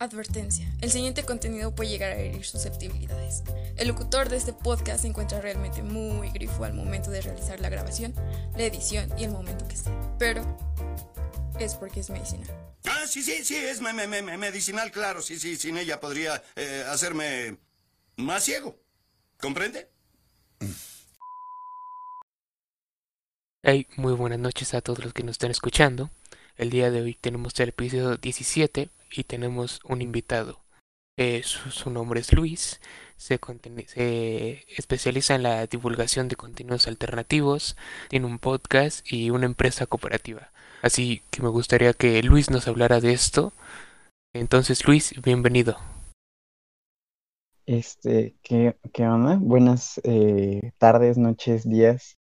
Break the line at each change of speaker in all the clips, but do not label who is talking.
Advertencia. El siguiente contenido puede llegar a herir susceptibilidades. El locutor de este podcast se encuentra realmente muy grifo al momento de realizar la grabación, la edición y el momento que esté. Pero es porque es medicinal.
Ah, sí, sí, sí, es me- me- me- medicinal, claro. Sí, sí, sin ella podría eh, hacerme más ciego. ¿Comprende?
Hey, muy buenas noches a todos los que nos están escuchando. El día de hoy tenemos el episodio 17 y tenemos un invitado. Eh, su, nombre es Luis, se, especializa en la divulgación de contenidos alternativos, tiene un podcast y una empresa cooperativa. Así que me gustaría que Luis nos hablara de esto. Entonces, Luis, bienvenido.
Este, ¿qué, qué onda? Buenas eh, tardes, noches, días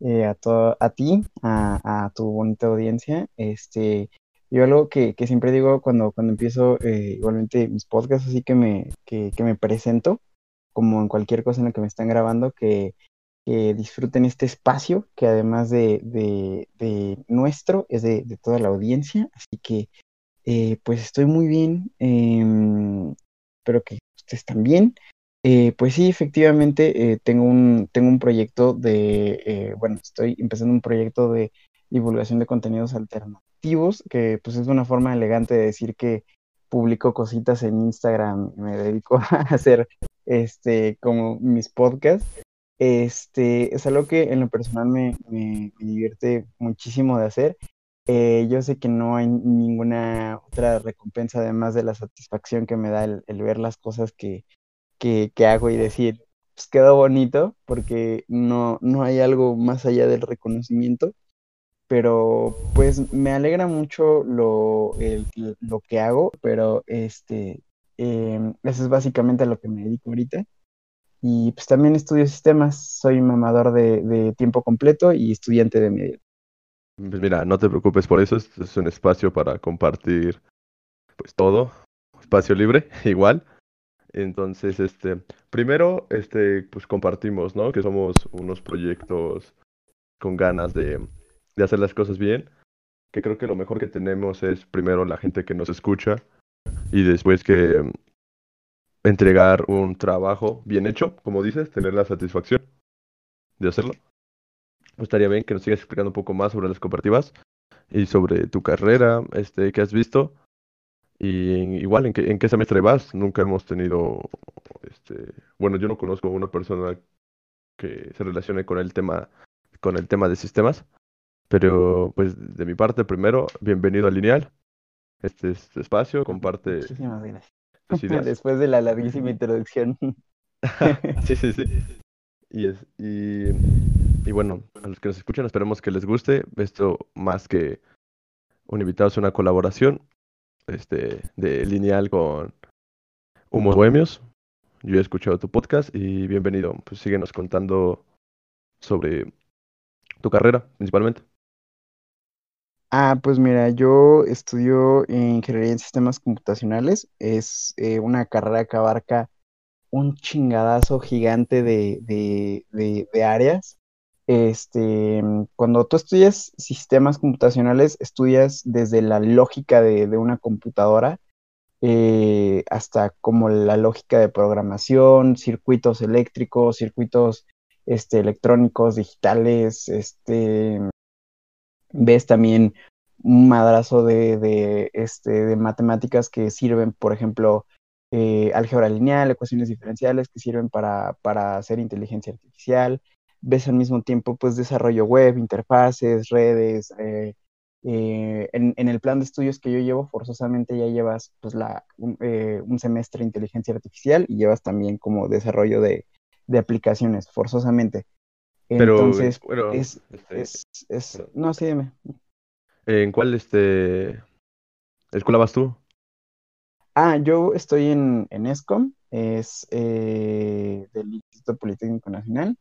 eh, a a ti, a, a tu bonita audiencia. Este, yo algo que, que siempre digo cuando, cuando empiezo eh, igualmente mis podcasts, así que me, que, me presento, como en cualquier cosa en la que me están grabando, que, que disfruten este espacio, que además de, de, nuestro, es de, de toda la audiencia. Así que, eh, pues estoy muy bien. em, espero que ustedes también. Eh, pues sí, efectivamente, eh, tengo un, tengo un proyecto de, eh, bueno, estoy empezando un proyecto de divulgación de contenidos alternativos, que pues es una forma elegante de decir que publico cositas en Instagram me dedico a hacer, este, como mis podcasts. Este, es algo que en lo personal me, me, me divierte muchísimo de hacer. Eh, yo sé que no hay ninguna otra recompensa además de la satisfacción que me da el, el ver las cosas que, que, que hago y decir, pues quedó bonito, porque no, no hay algo más allá del reconocimiento, pero pues me alegra mucho lo, el- lo que hago, pero este, em, eso es básicamente a lo que me dedico ahorita. Y pues también estudio sistemas, soy mamador de, tiempo completo y estudiante de medio.
Pues mira, no te preocupes por eso, este es un espacio para compartir pues todo, espacio libre, igual. Entonces, este, primero, este, pues compartimos, ¿no? Que somos unos proyectos con ganas de, de hacer las cosas bien. Que creo que lo mejor que tenemos es primero la gente que nos escucha y después que mm, entregar un trabajo bien hecho, como dices, tener la satisfacción de hacerlo. Pues estaría bien que nos sigas explicando un poco más sobre las cooperativas y sobre tu carrera, este, que has visto. Y igual, ¿en qué, en qué semestre vas? Nunca hemos tenido, este, bueno, yo no conozco a una persona que se relacione con el tema, con el tema de sistemas. Pero, pues, de mi parte, primero, bienvenido a Lineal. Este es tu espacio, comparte
Muchísimas gracias. Después de la larguísima introducción.
Sí, sí, sí. Y, es, y, y bueno, a los que nos escuchan, esperemos que les guste. Esto más que un invitado es una colaboración este, de Lineal con Humos Bohemios. Yo he escuchado tu podcast y bienvenido. Pues síguenos contando sobre tu carrera, principalmente.
Ah, pues mira, yo estudio ingeniería en sistemas computacionales. Es eh, una carrera que abarca un chingadazo gigante de, de, de, áreas. Este, cuando tú estudias sistemas computacionales, estudias desde la lógica de, de una computadora eh, hasta como la lógica de programación, circuitos eléctricos, circuitos este, electrónicos, digitales, este, ves también un madrazo de, de, este, de matemáticas que sirven, por ejemplo, eh, álgebra lineal, ecuaciones diferenciales que sirven para, para hacer inteligencia artificial. Ves al mismo tiempo, pues, desarrollo web, interfaces, redes. eh, eh, en, en, el plan de estudios que yo llevo, forzosamente ya llevas pues, la, un, eh, un semestre de inteligencia artificial y llevas también como desarrollo de, de aplicaciones, forzosamente.
Pero,
Entonces,
bueno,
es,
este,
es, es, no, sí, dime.
¿En cuál este escuela vas tú?
Ah, yo estoy en, en ESCOM, es eh, del Instituto Politécnico Nacional.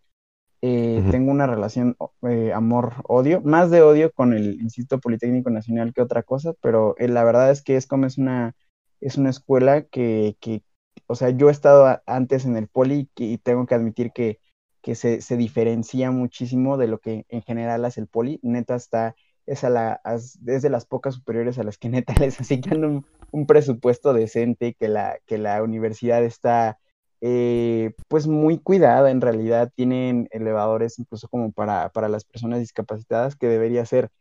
Eh. Tengo una relación eh, amor-odio, más de odio con el Instituto Politécnico Nacional que otra cosa, pero la verdad es que ESCOM es una, es una escuela que, que, o sea, yo he estado antes en el Poli y tengo que admitir que, que se, se diferencia muchísimo de lo que en general hace el Poli. Neta está, es, a la, es de las pocas superiores a las que neta les asignan un, un presupuesto decente, que la, que la universidad está eh, pues muy cuidada en realidad, tienen elevadores incluso como para, para las personas discapacitadas, que debería ser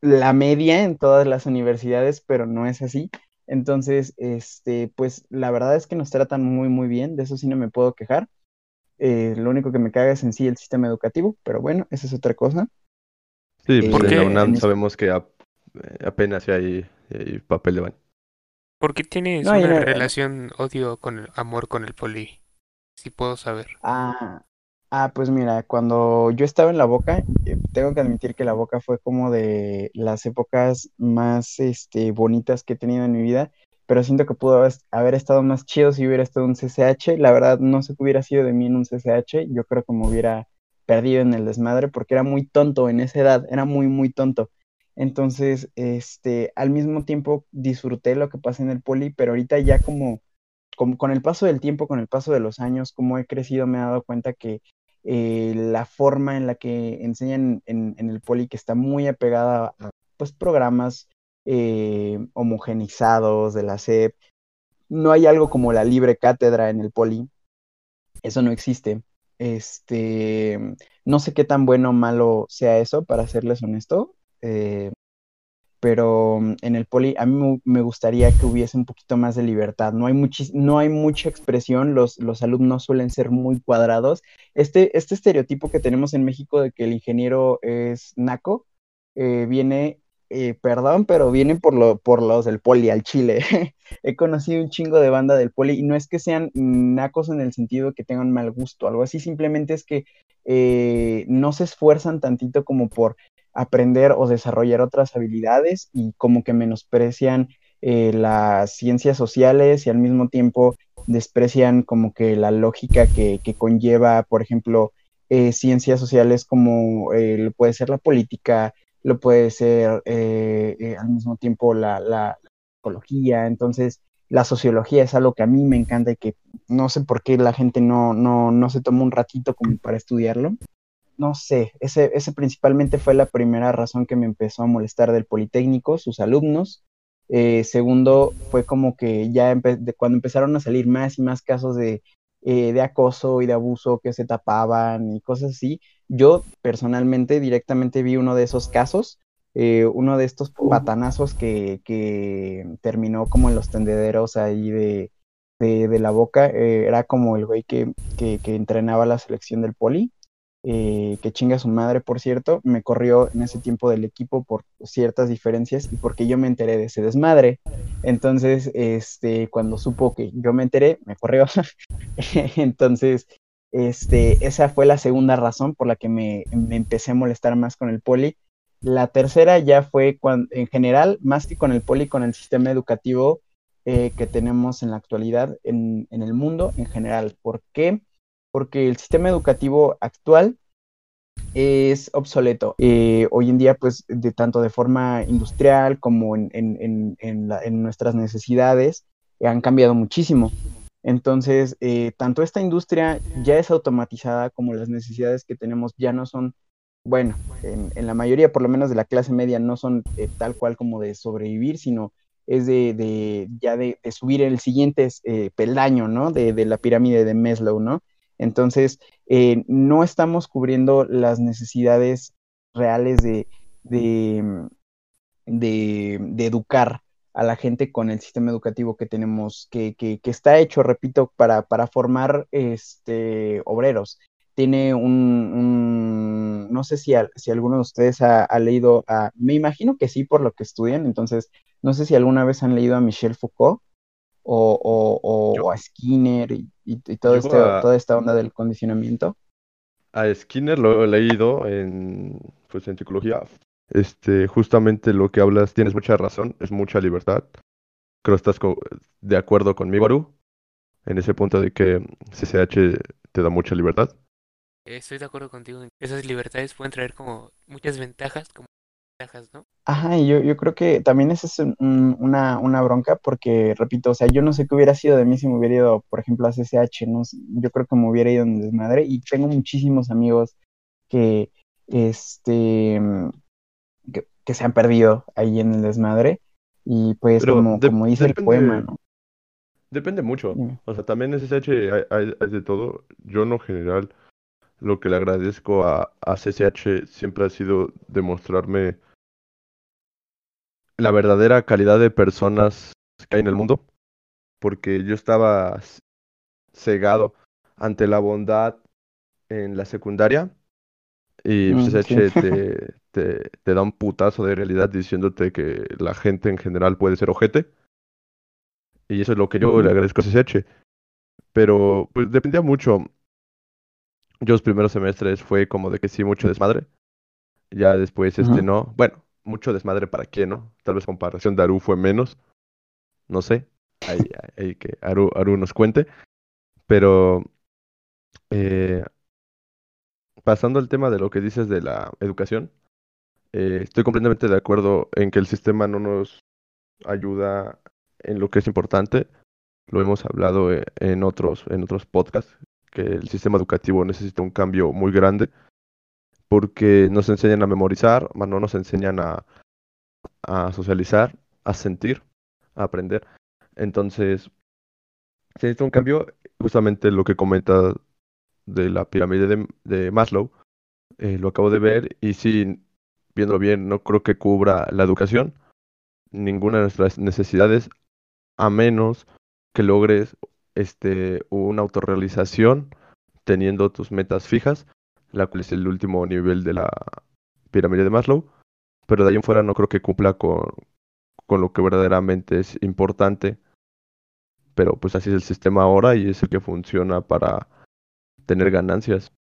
la media en todas las universidades, pero no es así. Entonces, este, pues la verdad es que nos tratan muy, muy bien, de eso sí no me puedo quejar. Eh, lo único que me caga es en sí el sistema educativo, pero bueno, esa es otra cosa.
Sí,
Eh,
pues en la UNAM
en
sabemos que ap- eh, apenas hay, hay papel de baño.
¿Por qué tienes
No,
una
no-
relación odio con el amor con el poli? Si puedo saber.
Ah, ah, pues mira, cuando yo estaba en la Boca, tengo que admitir que la Boca fue como de las épocas más este, bonitas que he tenido en mi vida, pero siento que pudo haber, estado más chido si hubiera estado un CCH. La verdad, no sé qué hubiera sido de mí en un CCH. Yo creo que me hubiera perdido en el desmadre porque era muy tonto en esa edad, era muy, muy tonto. Entonces, este, al mismo tiempo disfruté lo que pasa en el poli, pero ahorita ya como con, con el paso del tiempo, con el paso de los años, como he crecido, me he dado cuenta que eh, la forma en la que enseñan en, en el poli, que está muy apegada a pues, programas eh, homogenizados de la SEP, no hay algo como la libre cátedra en el poli, eso no existe. Este, no sé qué tan bueno o malo sea eso, para serles honesto. eh, pero mm, en el poli a mí me gustaría que hubiese un poquito más de libertad. No hay, muchis- no hay mucha expresión, los, los alumnos suelen ser muy cuadrados. Este, este estereotipo que tenemos en México de que el ingeniero es naco, eh, viene, eh, perdón, pero viene por, lo, por los del poli al Chile. He conocido un chingo de banda del poli y no es que sean nacos en el sentido que tengan mal gusto, algo así, simplemente es que eh, no se esfuerzan tantito como por aprender o desarrollar otras habilidades y como que menosprecian eh, las ciencias sociales y al mismo tiempo desprecian como que la lógica que, que conlleva, por ejemplo, eh, ciencias sociales como eh, puede ser la política, lo puede ser eh, eh, al mismo tiempo la, la, la psicología, entonces la sociología es algo que a mí me encanta y que no sé por qué la gente no, no, no se toma un ratito como para estudiarlo no sé, ese, ese principalmente fue la primera razón que me empezó a molestar del Politécnico, sus alumnos. Eh, segundo, fue como que ya cuando empezaron a salir más y más casos de, eh, de acoso y de abuso que se tapaban y cosas así, yo personalmente directamente vi uno de esos casos, eh, uno de estos patanazos que, que terminó como en los tendederos ahí de, de, de la boca, eh, era como el güey que, que, que entrenaba la selección del poli eh, que chinga su madre, por cierto, me corrió en ese tiempo del equipo por ciertas diferencias y porque yo me enteré de ese desmadre. Entonces, este, cuando supo que yo me enteré, me corrió. Entonces, este, esa fue la segunda razón por la que me, me, empecé a molestar más con el poli. La tercera ya fue cuando, en general, más que con el poli, con el sistema educativo eh, que tenemos en la actualidad en, en el mundo en general. ¿Por qué? porque el sistema educativo actual es obsoleto. Eh, hoy en día, pues, de tanto de forma industrial como en, en, en, en la, nuestras necesidades, han cambiado muchísimo. Entonces, eh, tanto esta industria ya es automatizada como las necesidades que tenemos ya no son, bueno, en, la mayoría, por lo menos de la clase media, no son eh, tal cual como de sobrevivir, sino es de, de ya de, subir el siguiente eh, peldaño, ¿no? De, la pirámide de Maslow, ¿no? Entonces, eh, no estamos cubriendo las necesidades reales de, educar a la gente con el sistema educativo que tenemos, que, que, que está hecho, repito, para, para formar este, obreros. Tiene un, un no sé si, a, si alguno de ustedes ha, ha, leído, a, me imagino que sí por lo que estudian, entonces, no sé si alguna vez han leído a Michel Foucault o, o, o, o a Skinner y, y, y todo este, a, toda esta onda del condicionamiento.
A Skinner lo he leído en, pues, en psicología. Este, justamente lo que hablas, tienes mucha razón, es mucha libertad. Creo que estás de acuerdo conmigo, Aru, en ese punto de que CCH te da mucha libertad.
Estoy de acuerdo contigo. Esas libertades pueden traer como muchas ventajas, como ventajas, ¿no?
Ajá, y yo, yo creo que también esa es un, una, una bronca porque, repito, o sea, yo no sé qué hubiera sido de mí si me hubiera ido, por ejemplo, a CCH, ¿no? Yo creo que me hubiera ido en desmadre y tengo muchísimos amigos que, este, que, se han perdido ahí en el desmadre. Y pues
Pero
como,
de-
como dice el poema,
depende,
¿no?
depende mucho. O sea, también en SSH hay, hay- hay de todo. Yo en lo general lo que le agradezco a, a CCH siempre ha sido demostrarme la verdadera calidad de personas que hay en el mundo. Porque yo estaba cegado ante la bondad en la secundaria y
Mm, sí.
CCH te, te, te da un putazo de realidad diciéndote que la gente en general puede ser ojete. Y eso es lo que yo le agradezco a CCH. Pero pues dependía mucho. Yo los primeros semestres fue como de que sí, mucho desmadre. Ya después, este, no. Bueno, mucho desmadre para quién, ¿no? Tal vez comparación de Aru fue menos. No sé. Ahí ahí que Aru, Aru nos cuente. Pero eh, pasando al tema de lo que dices de la educación, eh, estoy completamente de acuerdo en que el sistema no nos ayuda en lo que es importante. Lo hemos hablado eh, en otros, en otros podcasts, que el sistema educativo necesita un cambio muy grande porque nos enseñan a memorizar, más no nos enseñan a, socializar, a sentir, a aprender. Entonces, se necesita un cambio, justamente lo que comenta de la pirámide de, de Maslow, eh, lo acabo de ver y sí, viéndolo bien, no creo que cubra la educación, ninguna de nuestras necesidades, a menos que logres este, una autorrealización teniendo tus metas fijas, la cual es el último nivel de la pirámide de Maslow, pero de ahí en fuera no creo que cumpla con, con lo que verdaderamente es importante, pero pues así es el sistema ahora y es el que funciona para tener ganancias.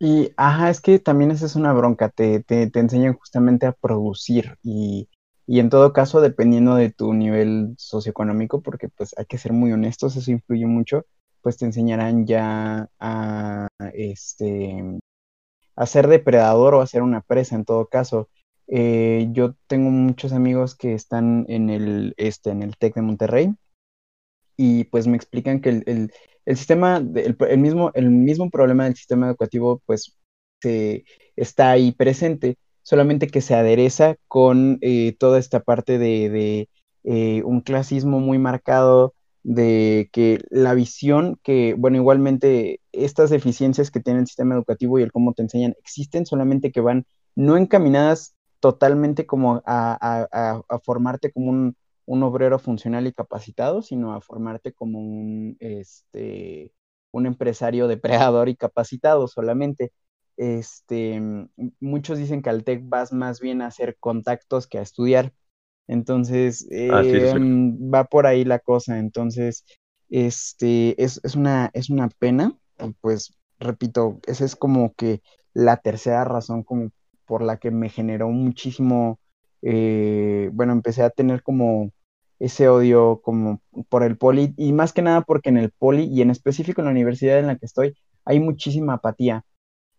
Y, ajá, es que también esa es una bronca, te, te, te enseñan justamente a producir y, y en todo caso, dependiendo de tu nivel socioeconómico, porque pues hay que ser muy honestos, eso influye mucho, pues te enseñarán ya a, este, a ser depredador o a ser una presa en todo caso. Eh, yo tengo muchos amigos que están en el, este, en el TEC de Monterrey y pues me explican que el, el- el sistema, el, mismo, el mismo problema del sistema educativo pues se, está ahí presente, solamente que se adereza con eh, toda esta parte de, de, eh, un clasismo muy marcado, de que la visión que, bueno, igualmente estas deficiencias que tiene el sistema educativo y el cómo te enseñan existen, solamente que van no encaminadas totalmente como a- a- a formarte como un un obrero funcional y capacitado, sino a formarte como un, este, un empresario depredador y capacitado solamente. Este, muchos dicen que al TEC vas más bien a hacer contactos que a estudiar. Entonces,
Ah, sí, sí.
mm, va por ahí la cosa. Entonces, este, es, es una, es una pena. Y pues, repito, esa es como que la tercera razón como por la que me generó muchísimo, eh, bueno, empecé a tener como ese odio como por el poli y más que nada porque en el poli y en específico en la universidad en la que estoy hay muchísima apatía.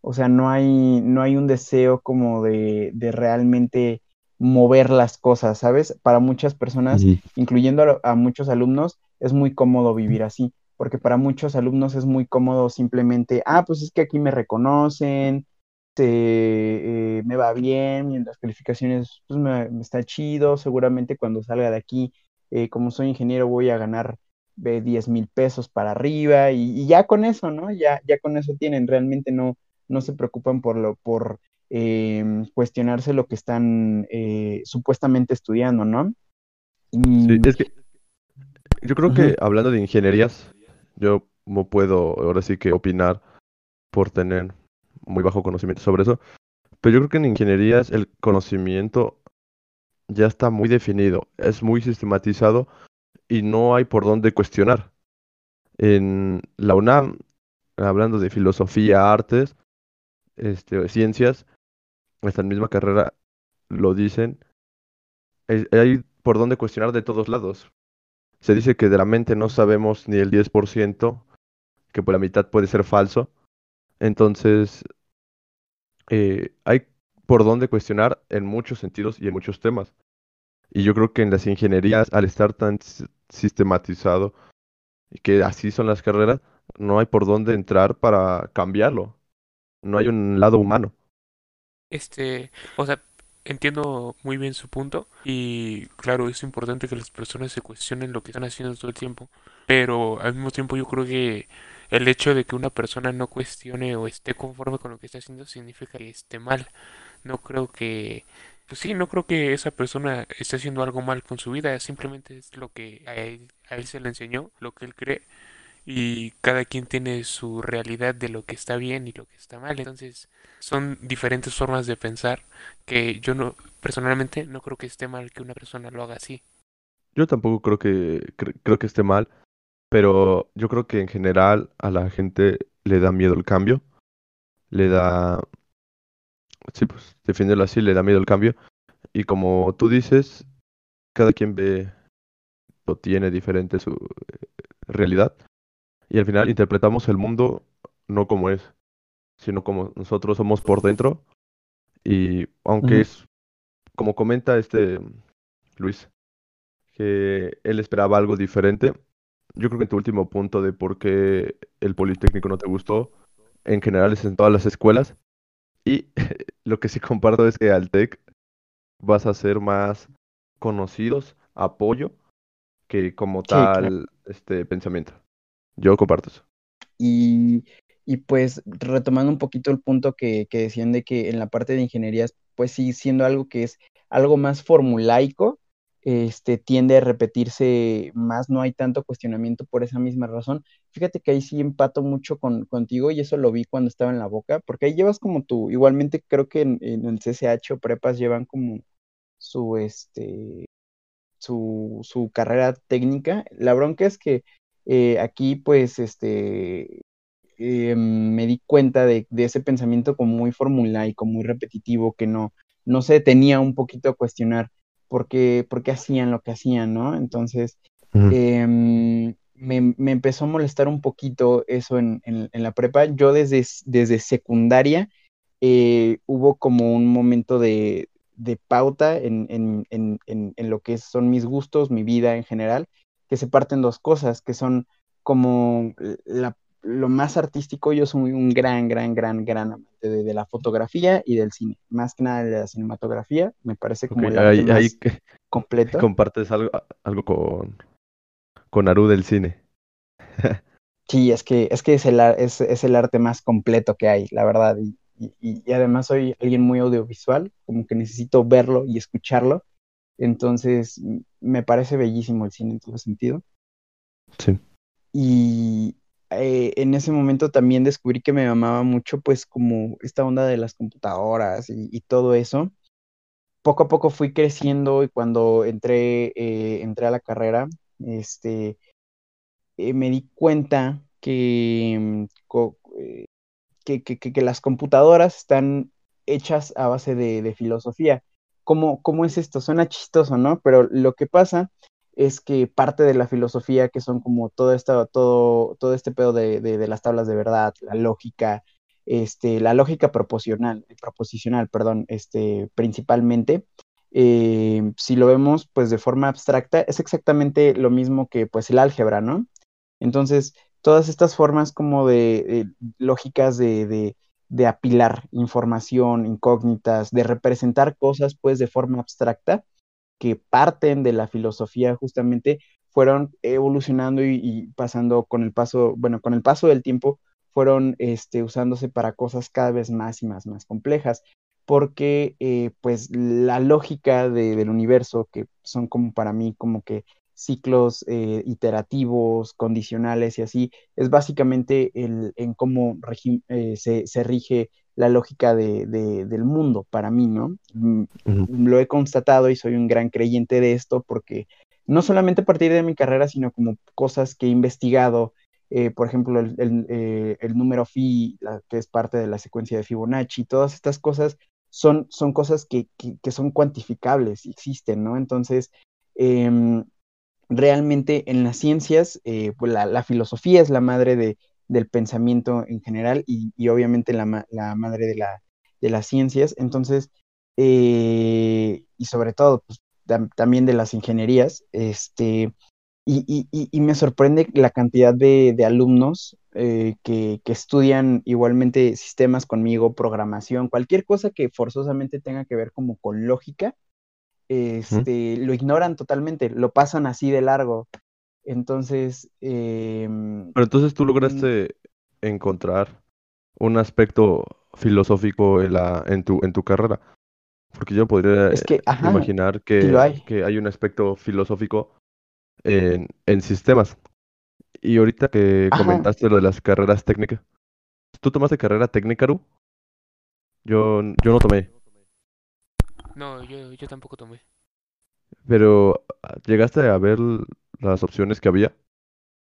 O sea, no hay, no hay un deseo como de, de realmente mover las cosas, ¿sabes? Para muchas personas, incluyendo a, muchos alumnos, es muy cómodo vivir así, porque para muchos alumnos es muy cómodo simplemente, ah, pues es que aquí me reconocen, te, eh, me va bien, y en las calificaciones pues me, me está chido, seguramente cuando salga de aquí, eh, como soy ingeniero, voy a ganar de 10 mil pesos para arriba y, y ya con eso, ¿no? Ya, ya con eso tienen, realmente no, no se preocupan por lo, por eh, cuestionarse lo que están eh, supuestamente estudiando, ¿no?
Sí, es que yo creo que hablando de ingenierías, yo no puedo ahora sí que opinar por tener muy bajo conocimiento sobre eso, pero yo creo que en ingenierías el conocimiento ya está muy definido, es muy sistematizado y no hay por dónde cuestionar. En la UNAM, hablando de filosofía, artes, este, ciencias, esta misma carrera lo dicen, hay, por dónde cuestionar de todos lados. Se dice que de la mente no sabemos ni el 10%, que por la mitad puede ser falso. Entonces, eh, hay por dónde cuestionar en muchos sentidos y en muchos temas. Y yo creo que en las ingenierías, al estar tan sistematizado y que así son las carreras, no hay por dónde entrar para cambiarlo. No hay un lado humano.
Este, o sea, entiendo muy bien su punto y claro, es importante que las personas se cuestionen lo que están haciendo todo el tiempo, pero al mismo tiempo yo creo que el hecho de que una persona no cuestione o esté conforme con lo que está haciendo significa que esté mal. No creo que, pues sí, no creo que esa persona esté haciendo algo mal con su vida, simplemente es lo que a él, a él se le enseñó, lo que él cree y cada quien tiene su realidad de lo que está bien y lo que está mal. Entonces, son diferentes formas de pensar que yo no, personalmente, no creo que esté mal que una persona lo haga así.
Yo tampoco creo que creo que esté mal, pero yo creo que en general a la gente le da miedo el cambio, le da, sí, pues defenderlo así, le da miedo el cambio. Y como tú dices, cada quien ve o tiene diferente su eh, realidad y al final interpretamos el mundo no como es, sino como nosotros somos por dentro. Y aunque es, como comenta este Luis, que él esperaba algo diferente, yo creo que en tu último punto de por qué el Politécnico no te gustó, en general es en todas las escuelas. Y lo que sí comparto es que al TEC vas a ser más conocidos, apoyo, que como tal este pensamiento. Yo comparto eso.
Y, y pues retomando un poquito el punto que, que decían de que en la parte de ingenierías, pues sí, siendo algo que es algo más formulaico, este, tiende a repetirse más, no hay tanto cuestionamiento por esa misma razón. Fíjate que ahí sí empato mucho con, contigo y eso lo vi cuando estaba en la boca, porque ahí llevas como tú, igualmente creo que en, en el CCH o prepas llevan como su, este, su, su carrera técnica. La bronca es que eh, aquí pues este, eh, me di cuenta de, ese pensamiento como muy formulaico, muy repetitivo, que no, no se detenía un poquito a cuestionar por qué, por qué hacían lo que hacían, ¿no? Entonces, me, me, empezó a molestar un poquito eso en, en, la prepa. Yo desde, desde secundaria eh, hubo como un momento de, de pauta en, en, lo que son mis gustos, mi vida en general, que se parten dos cosas, que son como lo más artístico, yo soy un gran, gran, gran, gran amante de, la fotografía y del cine, más que nada de la cinematografía, me parece como el arte más completo.
Compartes algo, algo con, con Aru del cine.
sí, es que, es, que es, el, es, es, el arte más completo que hay, la verdad, y, y, y además soy alguien muy audiovisual, como que necesito verlo y escucharlo, entonces, me parece bellísimo el cine en todo sentido.
Sí.
Y eh, en ese momento también descubrí que me amaba mucho, pues, como esta onda de las computadoras y, todo eso. Poco a poco fui creciendo y cuando entré, eh, entré a la carrera, este, eh, me di cuenta que, que, que, las computadoras están hechas a base de filosofía ¿Cómo, ¿Cómo es esto? Suena chistoso, ¿no? Pero lo que pasa es que parte de la filosofía, que son como todo, esto, todo, todo este pedo de, de, las tablas de verdad, la lógica, este, la lógica proposicional, proposicional, perdón, este, principalmente, eh, si lo vemos pues de forma abstracta, es exactamente lo mismo que pues el álgebra, ¿no? Entonces, todas estas formas como de, lógicas de, de apilar información, incógnitas, de representar cosas pues de forma abstracta que parten de la filosofía justamente fueron evolucionando y, pasando con el paso, bueno, con el paso del tiempo fueron este, usándose para cosas cada vez más y más, más complejas, porque eh, pues la lógica del universo, que son como para mí como que ciclos eh, iterativos, condicionales y así, es básicamente el, en cómo eh, se, rige la lógica de, del mundo para mí, ¿no? Mm, lo he constatado y soy un gran creyente de esto porque no solamente a partir de mi carrera, sino como cosas que he investigado, eh, por ejemplo, el, número phi, que es parte de la secuencia de Fibonacci, todas estas cosas son, son cosas que, que, son cuantificables, existen, ¿no? Entonces, em, realmente en las ciencias, eh, pues la, filosofía es la madre de, del pensamiento en general y, obviamente la, madre de, la, de, las ciencias. Entonces, eh, y sobre todo, pues, también de las ingenierías, este, y, y, y, me sorprende la cantidad de, de alumnos eh, que, que, estudian igualmente sistemas conmigo, programación, cualquier cosa que forzosamente tenga que ver como con lógica, este, lo ignoran totalmente, lo pasan así de largo. Entonces... Eh,
Pero entonces tú lograste encontrar un aspecto filosófico en, la, en, tu, en tu carrera. Porque yo podría
es que,
imaginar que hay. que hay un aspecto filosófico en, en sistemas. Y ahorita que comentaste lo de las carreras técnicas, ¿tú tomaste carrera técnica, Ru? Yo, yo no tomé.
No, yo, yo tampoco tomé.
Pero, ¿llegaste a ver las opciones que había?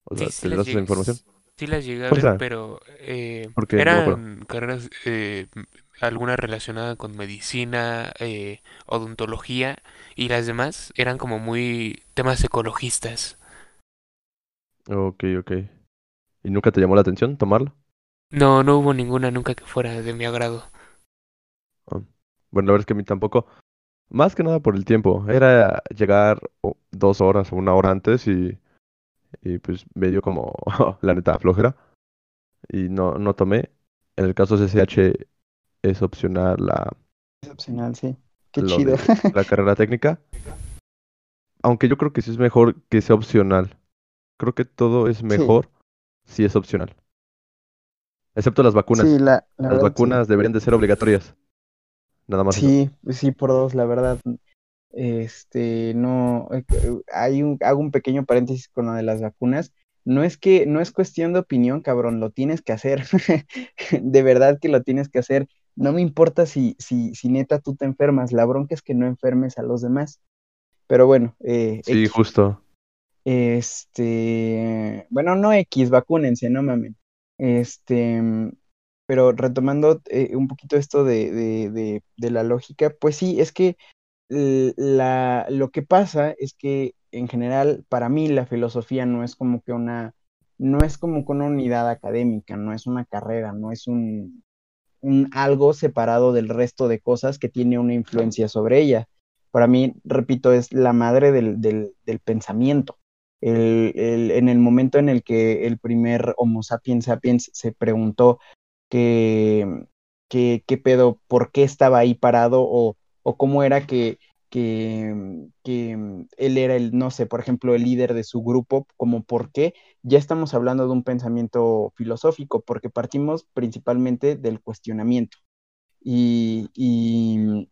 O sea, sí, ¿te esa información? Sí las llegué a ver, pero eh, eran carreras, eh, alguna relacionada con medicina, eh, odontología, y las demás eran como muy temas ecologistas.
Ok, ok. ¿Y nunca te llamó la atención tomarlo?
No, no hubo ninguna nunca que fuera de mi agrado.
Ah, bueno, la verdad es que a mí tampoco. Más que nada por el tiempo. Era llegar dos horas o una hora antes y, y pues me dio como la neta flojera. Y no, no tomé. En el caso de CCH es opcional la...
Es opcional, sí. Qué chido.
la carrera técnica. Aunque yo creo que sí es mejor que sea opcional. Creo que todo es mejor si es opcional. Excepto las vacunas.
Sí, la,
las vacunas deberían de ser obligatorias. Nada más.
Sí, sí, por dos, la verdad. Este, no, eh, hay un, hago un pequeño paréntesis con lo de las vacunas. No es que, no es cuestión de opinión, cabrón, lo tienes que hacer. de verdad que lo tienes que hacer. No me importa si, si, si neta tú te enfermas, la bronca es que no enfermes a los demás. Pero bueno, eh,
sí, justo.
Este, bueno, no X, vacúnense, no mamen. Este, pero retomando eh, un poquito esto de, de, de, la lógica, pues sí, es que la, lo que pasa es que en general, para mí la filosofía no es como que una, no es como que una unidad académica, no es una carrera, no es un, un algo separado del resto de cosas que tiene una influencia sobre ella. Para mí, repito, es la madre del, del, pensamiento el, en el momento en el que el primer Homo sapiens sapiens se preguntó qué, qué, qué pedo, por qué estaba ahí parado o, o cómo era que, que, que, él era el, no sé, por ejemplo, el líder de su grupo, como por qué, ya estamos hablando de un pensamiento filosófico, porque partimos principalmente del cuestionamiento. Y, y,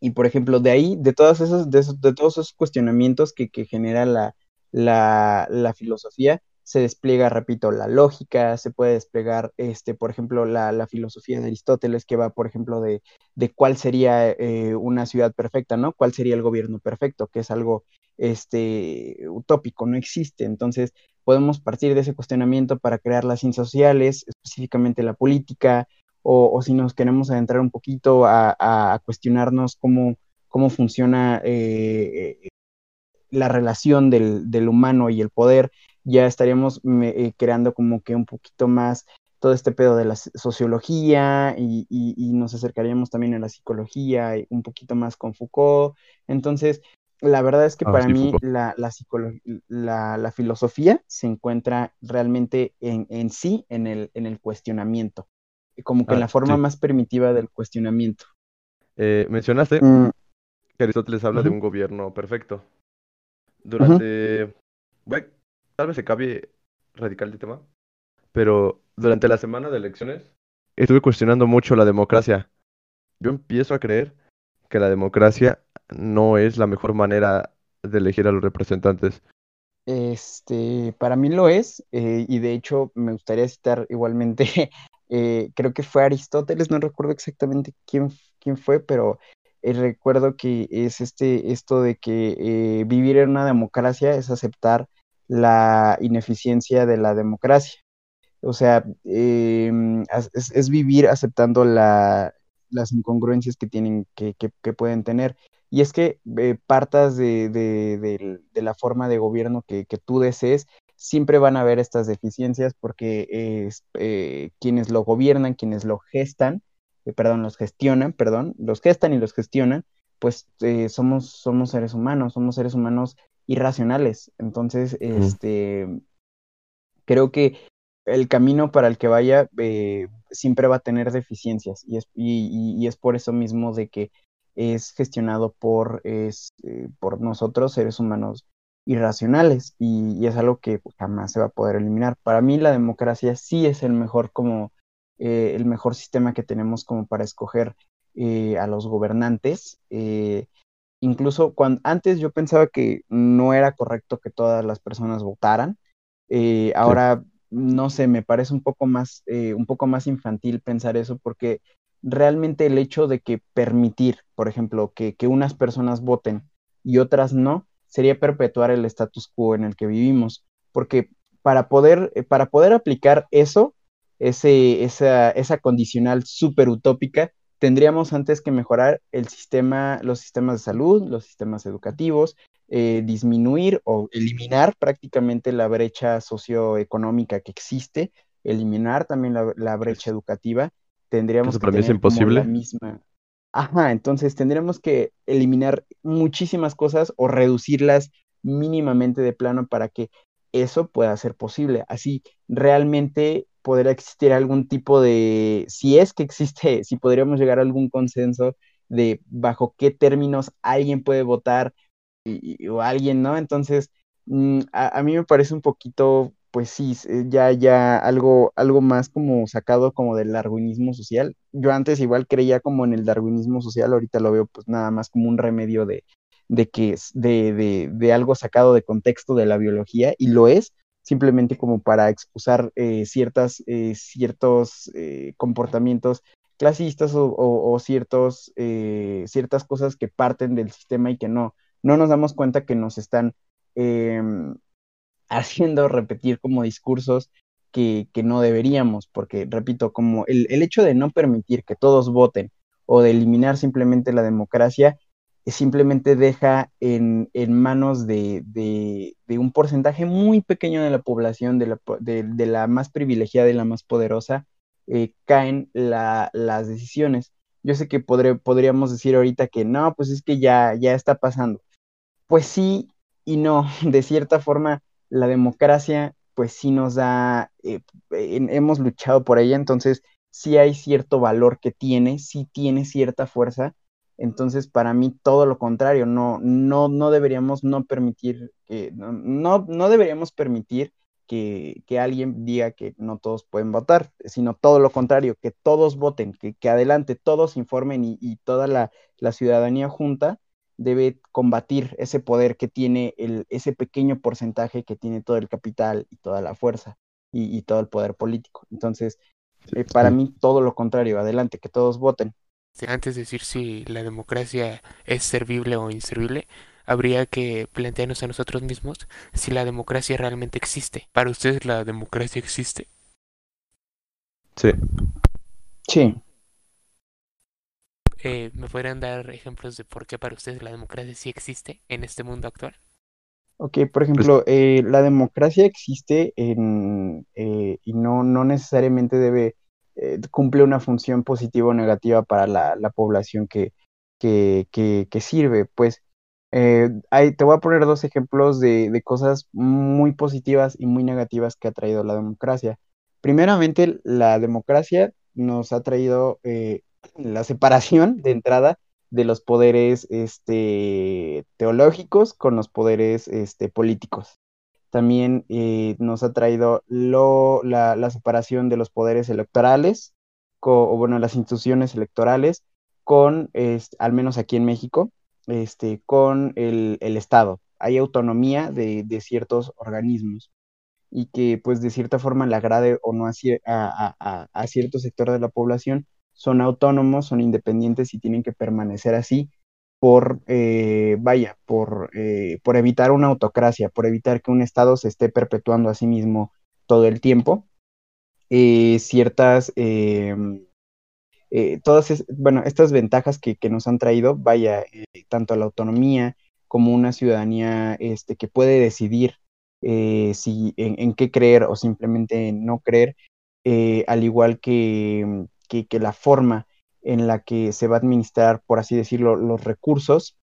y por ejemplo, de ahí, de, todas esas, de, de todos esos cuestionamientos que, que genera la, la, la filosofía, se despliega, repito, la lógica, se puede desplegar, este, por ejemplo, la, la filosofía de Aristóteles, que va, por ejemplo, de, de cuál sería eh, una ciudad perfecta, ¿no? ¿Cuál sería el gobierno perfecto? Que es algo este, utópico, no existe. Entonces, podemos partir de ese cuestionamiento para crear las ciencias sociales, específicamente la política, o, o si nos queremos adentrar un poquito a, a cuestionarnos cómo, cómo funciona eh, la relación del, del, humano y el poder, ya estaríamos eh, creando como que un poquito más todo este pedo de la sociología y, y, nos acercaríamos también a la psicología, y un poquito más con Foucault. Entonces, la verdad es que ah, para mí la, la, la, la, filosofía se encuentra realmente en, en, sí en el, en el cuestionamiento, como que en ah, la forma más primitiva del cuestionamiento.
Eh, mencionaste mm. que Aristóteles habla de un gobierno perfecto. Durante. Bueno, tal vez se cambie radical de tema. Pero durante la semana de elecciones estuve cuestionando mucho la democracia. Yo empiezo a creer que la democracia no es la mejor manera de elegir a los representantes.
Este, para mí lo es, eh, y de hecho me gustaría citar igualmente, eh, creo que fue Aristóteles, no recuerdo exactamente quién, quién fue, pero eh, recuerdo que es este, esto de que eh, vivir en una democracia es aceptar la ineficiencia de la democracia. O sea, em, es, vivir aceptando la, las incongruencias que tienen, que, que, pueden tener. Y es que eh, partas de, la forma de gobierno que, que, tú desees, siempre van a haber estas deficiencias porque es, quienes lo gobiernan, quienes lo gestan, perdón, los gestionan, perdón, los gestan y los gestionan, pues eh, somos, somos seres humanos, somos seres humanos irracionales. Entonces, este, creo que el camino para el que vaya eh, siempre va a tener deficiencias y es, y, es, por eso mismo de que es gestionado por, es, eh, por nosotros, seres humanos irracionales, y, es algo que jamás se va a poder eliminar. Para mí la democracia sí es el mejor como eh, el mejor sistema que tenemos como para escoger a los gobernantes. Incluso cuando antes yo pensaba que no era correcto que todas las personas votaran. ahora no sé, me parece un poco más, eh, un poco más infantil pensar eso, porque realmente el hecho de que permitir, por ejemplo, que, unas personas voten y otras no, sería perpetuar el status quo en el que vivimos, porque para poder, eh, para poder aplicar eso, ese, esa, esa condicional súper utópica, tendríamos antes que mejorar el sistema, los sistemas de salud, los sistemas educativos, eh, disminuir o eliminar prácticamente la brecha socioeconómica que existe, eliminar también la, brecha educativa, tendríamos
que tener imposible.
la misma. Ajá, entonces tendríamos que eliminar muchísimas cosas o reducirlas mínimamente de plano para que eso pueda ser posible. Así realmente podrá existir algún tipo de, si es que existe, si podríamos llegar a algún consenso de bajo qué términos alguien puede votar o alguien, ¿no? Entonces, mm, a, mí me parece un poquito, pues sí, eh, ya, ya algo, algo más como sacado como del darwinismo social. Yo antes igual creía como en el darwinismo social, ahorita lo veo pues nada más como un remedio de, de que de, de, de algo sacado de contexto de la biología, y lo es, simplemente como para excusar eh, ciertas, eh, ciertos comportamientos clasistas o, o, ciertos, ciertas cosas que parten del sistema y que no, no nos damos cuenta que nos están em, haciendo repetir como discursos que, no deberíamos, porque, repito, como el, hecho de no permitir que todos voten o de eliminar simplemente la democracia, simplemente deja en, manos de, un porcentaje muy pequeño de la población, de la, más privilegiada y la más poderosa, eh, caen las decisiones. Yo sé que podríamos decir ahorita que no, pues es que ya, ya está pasando pues sí y no. De cierta forma, la democracia, pues sí nos da, eh, hemos luchado por ella, entonces sí hay cierto valor que tiene, sí tiene cierta fuerza. Entonces, para mí, todo lo contrario, no, no, no deberíamos no permitir que, no, no deberíamos permitir que, alguien diga que no todos pueden votar, sino todo lo contrario, que todos voten, que, adelante todos informen y, y toda la, la, ciudadanía junta debe combatir ese poder que tiene el, ese pequeño porcentaje que tiene todo el capital y toda la fuerza y, todo el poder político. Entonces, eh, para mí todo lo contrario, adelante, que todos voten.
Antes de decir si la democracia es servible o inservible, habría que plantearnos a nosotros mismos si la democracia realmente existe. ¿Para ustedes la democracia existe?
Sí.
Sí.
Eh, ¿Me podrían dar ejemplos de por qué para ustedes la democracia sí existe en este mundo actual?
Ok, por pues ejemplo, eh, la democracia existe en, eh, y no, no necesariamente debe, cumple una función positiva o negativa para la, población que, que, que, sirve. Pues hay, te voy a poner dos ejemplos de, de, cosas muy positivas y muy negativas que ha traído la democracia. Primeramente, la democracia nos ha traído la separación de entrada de los poderes este, teológicos con los poderes este, políticos. También eh, nos ha traído lo, la, separación de los poderes electorales, o bueno, las instituciones electorales, con, al menos aquí en México, este, con el, Estado. Hay autonomía de, ciertos organismos y que pues de cierta forma le agrade o no a, a, a cierto sector de la población, son autónomos, son independientes y tienen que permanecer así por, eh, vaya, por, eh, por evitar una autocracia, por evitar que un Estado se esté perpetuando a sí mismo todo el tiempo. Eh, ciertas, todas, bueno, estas ventajas que, nos han traído, vaya, tanto la autonomía como una ciudadanía este, que puede decidir si, en, qué creer o simplemente no creer, al igual que, que, la forma en la que se va a administrar, por así decirlo, los recursos.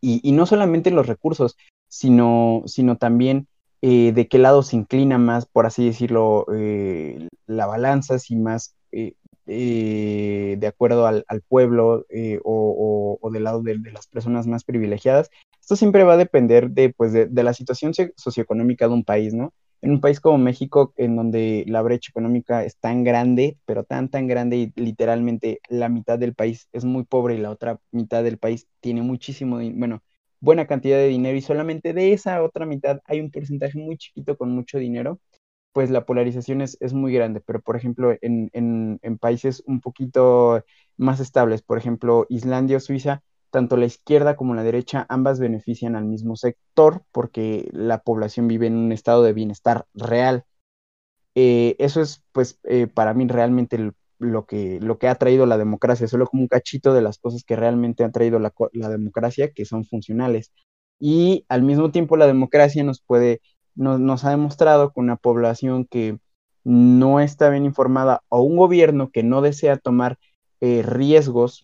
Y, no solamente los recursos, sino, sino también eh, de qué lado se inclina más, por así decirlo, eh, la balanza, si más eh, de acuerdo al, pueblo o, del lado de, las personas más privilegiadas. Esto siempre va a depender de, pues, de la situación socioeconómica de un país, ¿no? En un país como México, en donde la brecha económica es tan grande, pero tan, tan grande y literalmente la mitad del país es muy pobre y la otra mitad del país tiene muchísimo, bueno, buena cantidad de dinero y solamente de esa otra mitad hay un porcentaje muy chiquito con mucho dinero, pues la polarización es, muy grande. Pero, por ejemplo, en, en países un poquito más estables, por ejemplo, Islandia o Suiza, tanto la izquierda como la derecha, ambas benefician al mismo sector porque la población vive en un estado de bienestar real. Eh, eso es, pues, eh, para mí realmente lo, que, lo que ha traído la democracia, solo como un cachito de las cosas que realmente ha traído la, democracia, que son funcionales. Y al mismo tiempo la democracia nos puede, nos ha demostrado con una población que no está bien informada o un gobierno que no desea tomar eh, riesgos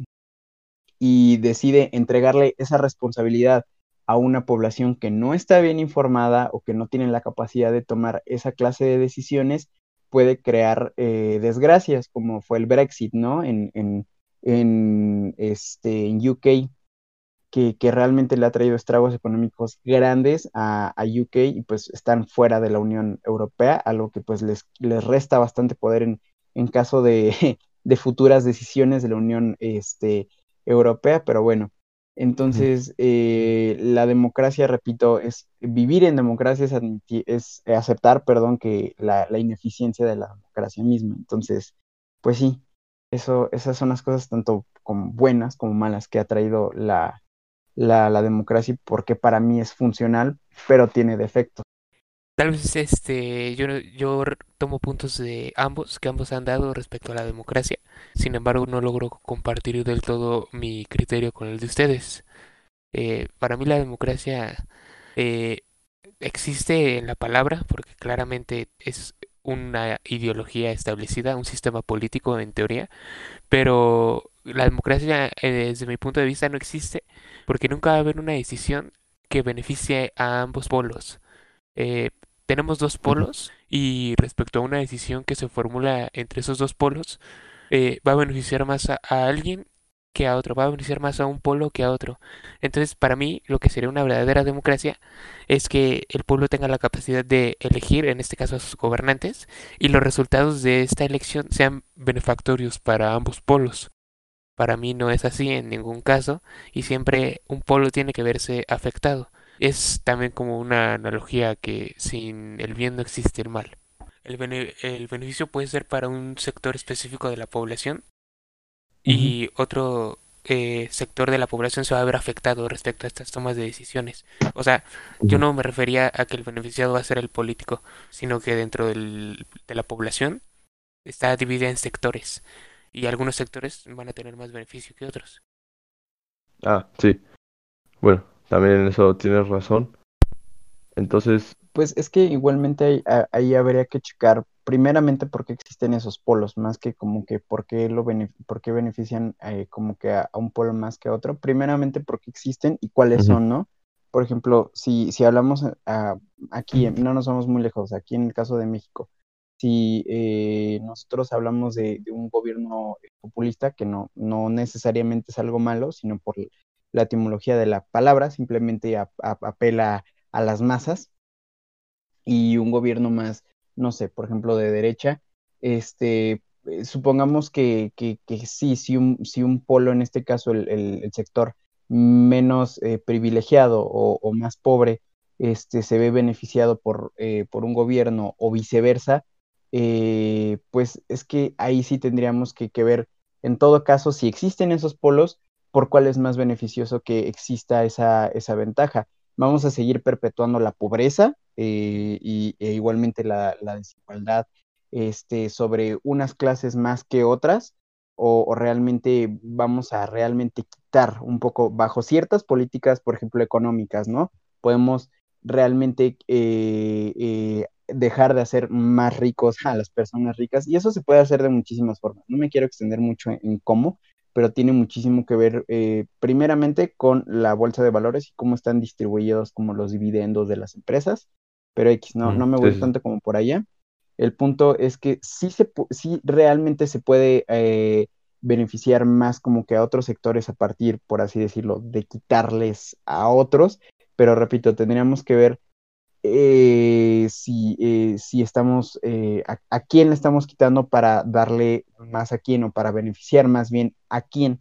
y decide entregarle esa responsabilidad a una población que no está bien informada o que no tiene la capacidad de tomar esa clase de decisiones, puede crear eh, desgracias, como fue el Brexit, ¿no? En, en, en, este, en UK, que, que, realmente le ha traído estragos económicos grandes a, a, UK y pues están fuera de la Unión Europea, algo que pues les, les resta bastante poder en, en caso de, de futuras decisiones de la Unión este, europea, pero bueno. Entonces, eh, la democracia, repito, es vivir en democracia es, es aceptar, perdón, que la, ineficiencia de la democracia misma. Entonces, pues sí, eso, esas son las cosas tanto como buenas como malas que ha traído la, la, la democracia, porque para mí es funcional, pero tiene defectos.
Tal vez este, yo, yo tomo puntos de ambos que ambos han dado respecto a la democracia. Sin embargo, no logro compartir del todo mi criterio con el de ustedes. Eh, para mí la democracia eh, existe en la palabra porque claramente es una ideología establecida, un sistema político en teoría, pero la democracia eh, desde mi punto de vista no existe porque nunca va a haber una decisión que beneficie a ambos polos. Eh, tenemos dos polos y respecto a una decisión que se formula entre esos dos polos, eh, va a beneficiar más a, alguien que a otro, va a beneficiar más a un polo que a otro. Entonces, para mí, lo que sería una verdadera democracia es que el pueblo tenga la capacidad de elegir, en este caso a sus gobernantes, y los resultados de esta elección sean benefactorios para ambos polos. Para mí no es así en ningún caso, y siempre un polo tiene que verse afectado es también como una analogía que sin el bien no existe el mal. El, beneficio puede ser para un sector específico de la población y otro eh, sector de la población se va a ver afectado respecto a estas tomas de decisiones. O sea, yo no me refería a que el beneficiado va a ser el político, sino que dentro del, de la población está dividida en sectores y algunos sectores van a tener más beneficio que otros.
Ah, sí. Bueno, también en eso tienes razón. Entonces...
Pues es que igualmente ahí, habría que checar primeramente por qué existen esos polos, más que como que por qué, lo por qué benefician eh, como que a, un polo más que a otro. Primeramente por qué existen y cuáles son, ¿no? Por ejemplo, si, si hablamos eh, aquí, no nos vamos muy lejos, aquí en el caso de México, si eh, nosotros hablamos de, de, un gobierno populista, que no, no necesariamente es algo malo, sino por la etimología de la palabra, simplemente apela a las masas. Y un gobierno más, no sé, por ejemplo, de derecha, este, eh, supongamos que, que, sí, si un, un polo, en este caso el, sector menos eh, privilegiado o, más pobre, este, se ve beneficiado por, eh, por un gobierno o viceversa, pues es que ahí sí tendríamos que, que ver, en todo caso, si existen esos polos, por cuál es más beneficioso que exista esa, esa ventaja. Vamos a seguir perpetuando la pobreza eh, y, e igualmente la, desigualdad este, sobre unas clases más que otras, o, realmente vamos a realmente quitar un poco bajo ciertas políticas, por ejemplo, económicas, ¿no? Podemos realmente eh, eh, dejar de hacer más ricos a las personas ricas y eso se puede hacer de muchísimas formas. No me quiero extender mucho en, cómo, pero tiene muchísimo que ver eh, primeramente con la bolsa de valores y cómo están distribuidos como los dividendos de las empresas, pero X, no, no me voy tanto como por allá. El punto es que sí, se, sí realmente se puede eh, beneficiar más como que a otros sectores a partir, por así decirlo, de quitarles a otros, pero repito, tendríamos que ver eh, si, eh, si estamos, eh, a, quién le estamos quitando para darle más a quién o para beneficiar más bien a quién,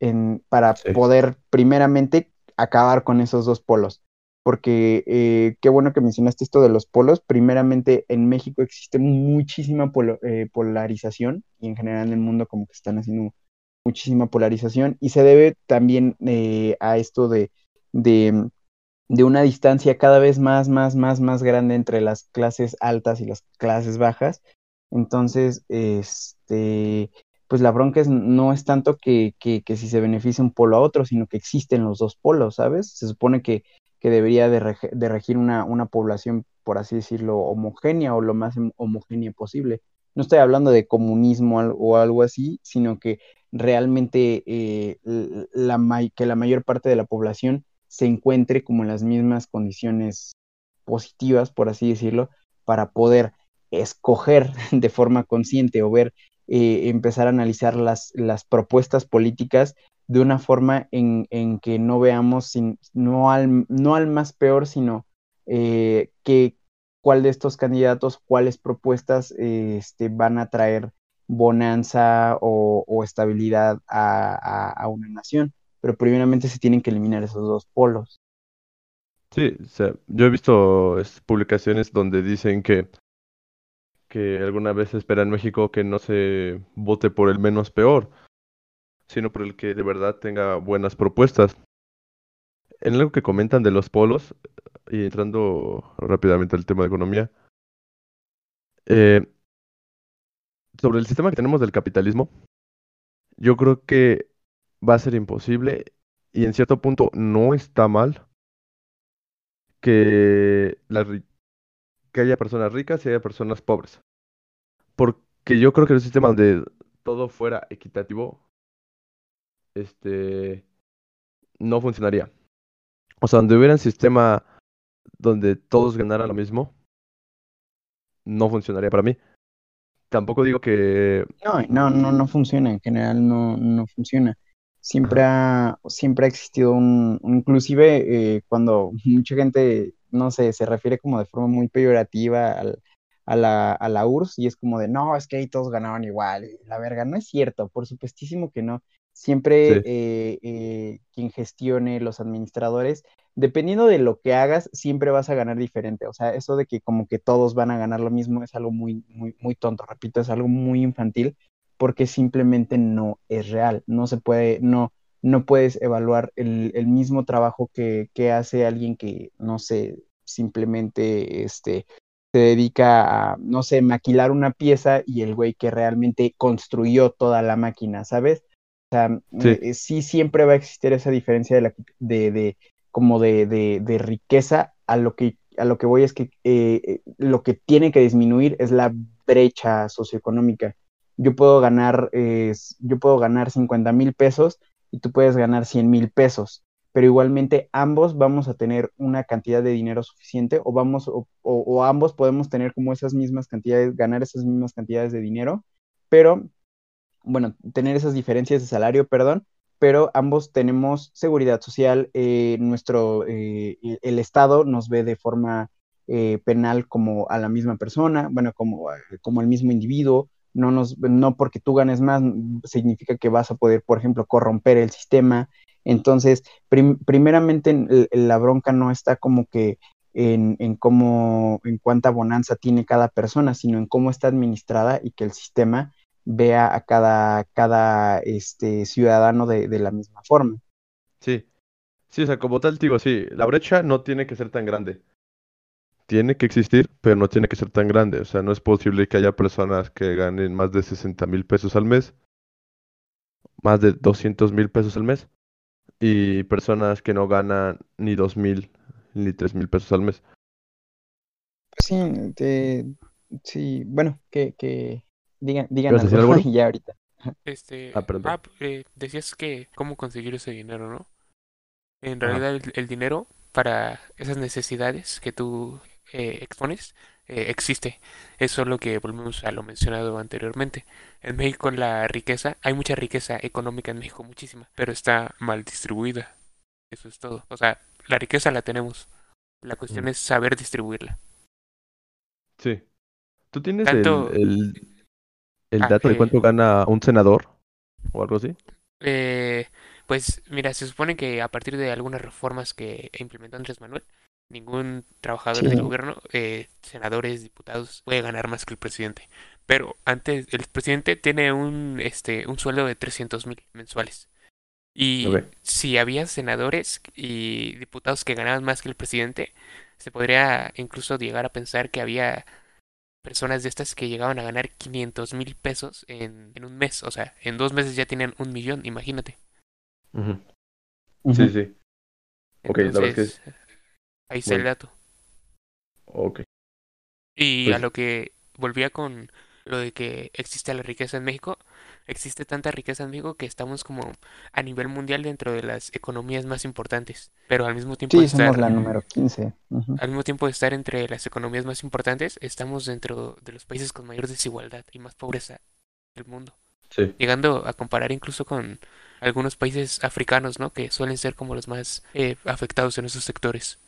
en, para poder primeramente acabar con esos dos polos. Porque qué bueno que mencionaste esto de los polos. Primeramente, en México existe muchísima polarización y en general en el mundo como que están haciendo muchísima polarización y se debe también a esto de, de de una distancia cada vez más, más, más, más grande entre las clases altas y las clases bajas. Entonces, este, pues la bronca es, no es tanto que, que, si se beneficia un polo a otro, sino que existen los dos polos, ¿sabes? Se supone que, que debería de, regir una, una, población, por así decirlo, homogénea o lo más homogénea posible. No estoy hablando de comunismo o algo así, sino que realmente eh, que la mayor parte de la población se encuentre como en las mismas condiciones positivas, por así decirlo, para poder escoger de forma consciente o ver, eh, empezar a analizar las, las propuestas políticas de una forma en, que no veamos sin, no, al, no al más peor, sino eh, que cuál de estos candidatos, cuáles propuestas este, van a traer bonanza o, estabilidad a, una nación pero primeramente se tienen que eliminar esos dos polos.
Sí, o sea, yo he visto publicaciones donde dicen que, que alguna vez espera en México que no se vote por el menos peor, sino por el que de verdad tenga buenas propuestas. En algo que comentan de los polos, y entrando rápidamente al tema de economía, eh, sobre el sistema que tenemos del capitalismo, yo creo que va a ser imposible y en cierto punto no está mal que, haya personas ricas y haya personas pobres. Porque yo creo que un sistema donde todo fuera equitativo, este, no funcionaría. O sea, donde hubiera un sistema donde todos ganaran lo mismo, no funcionaría para mí. Tampoco digo que...
No, no, no, no funciona. En general no, no funciona siempre ha, siempre ha existido un, inclusive eh, cuando mucha gente, no sé, se refiere como de forma muy peyorativa a, la, a la URSS y es como de, no, es que ahí todos ganaban igual, la verga, no es cierto, por supuestísimo que no. Siempre eh, eh, quien gestione, los administradores, dependiendo de lo que hagas, siempre vas a ganar diferente. O sea, eso de que como que todos van a ganar lo mismo es algo muy, muy, muy tonto, repito, es algo muy infantil porque simplemente no es real. No se puede, no, no puedes evaluar el, mismo trabajo que, hace alguien que, no sé, simplemente este, se dedica a, no sé, maquilar una pieza y el güey que realmente construyó toda la máquina, ¿sabes? O sea, sí, eh, siempre va a existir esa diferencia de, la, de, de como de, de, riqueza a lo que a lo que voy es que eh, eh, lo que tiene que disminuir es la brecha socioeconómica yo puedo ganar, eh, yo puedo ganar 50 mil pesos y tú puedes ganar 100 mil pesos, pero igualmente ambos vamos a tener una cantidad de dinero suficiente o vamos, o, ambos podemos tener como esas mismas cantidades, ganar esas mismas cantidades de dinero, pero, bueno, tener esas diferencias de salario, perdón, pero ambos tenemos seguridad social, eh, nuestro, eh, el Estado nos ve de forma penal como a la misma persona, bueno, como, como el mismo individuo, no, nos, no porque tú ganes más significa que vas a poder, por ejemplo, corromper el sistema. Entonces, primeramente la bronca no está como que en, en, cómo, en cuánta bonanza tiene cada persona, sino en cómo está administrada y que el sistema vea a cada, cada este, ciudadano de, de la misma forma.
Sí, sí, o sea, como tal digo, sí, la brecha no tiene que ser tan grande tiene que existir, pero no tiene que ser tan grande. O sea, no es posible que haya personas que ganen más de 60 mil pesos al mes, más de 200 mil pesos al mes, y personas que no ganan ni 2 mil ni 3 mil pesos al mes.
Pues sí, te, sí, bueno, que, que digan, digan
¿Ibas a decir
algo
algo?
ya ahorita.
Este,
Ah, perdón.
ah, eh, decías que cómo conseguir ese dinero, ¿no? En realidad el, el dinero para esas necesidades que tú eh, expones eh, existe. Es solo que volvemos a lo mencionado anteriormente. En México la riqueza, hay mucha riqueza económica en México, muchísima, pero está mal distribuida. Eso es todo. O sea, la riqueza la tenemos. La cuestión
Mm.
es saber distribuirla.
Sí. ¿Tú tienes
Tanto-
el, el, el
Ah,
dato de
eh,
cuánto gana un senador o algo así?
Eh, pues mira, se supone que a partir de algunas reformas que implementó Andrés Manuel, ningún trabajador
Sí.
del gobierno, eh, senadores, diputados, puede ganar más que el presidente. Pero antes, el presidente tiene un, este, un sueldo de 300 mil mensuales. Y
Ok.
si había senadores y diputados que ganaban más que el presidente, se podría incluso llegar a pensar que había personas de estas que llegaban a ganar 500 mil pesos en, en un mes. O sea, en dos meses ya tenían un millón, imagínate.
Sí, sí. Ok, la verdad es que
Entonces, ahí está el dato.
Ok.
Y
Pues-
a lo que volvía con lo de que existe la riqueza en México, existe tanta riqueza en México que estamos como a nivel mundial dentro de las economías más importantes. Pero al mismo tiempo
Sí,
de
somos
estar,
la número 15. Ujú.
al mismo tiempo de estar entre las economías más importantes, estamos dentro de los países con mayor desigualdad y más pobreza del mundo.
Sí.
llegando a comparar incluso con algunos países africanos, ¿no? Que suelen ser como los más eh, afectados en esos sectores.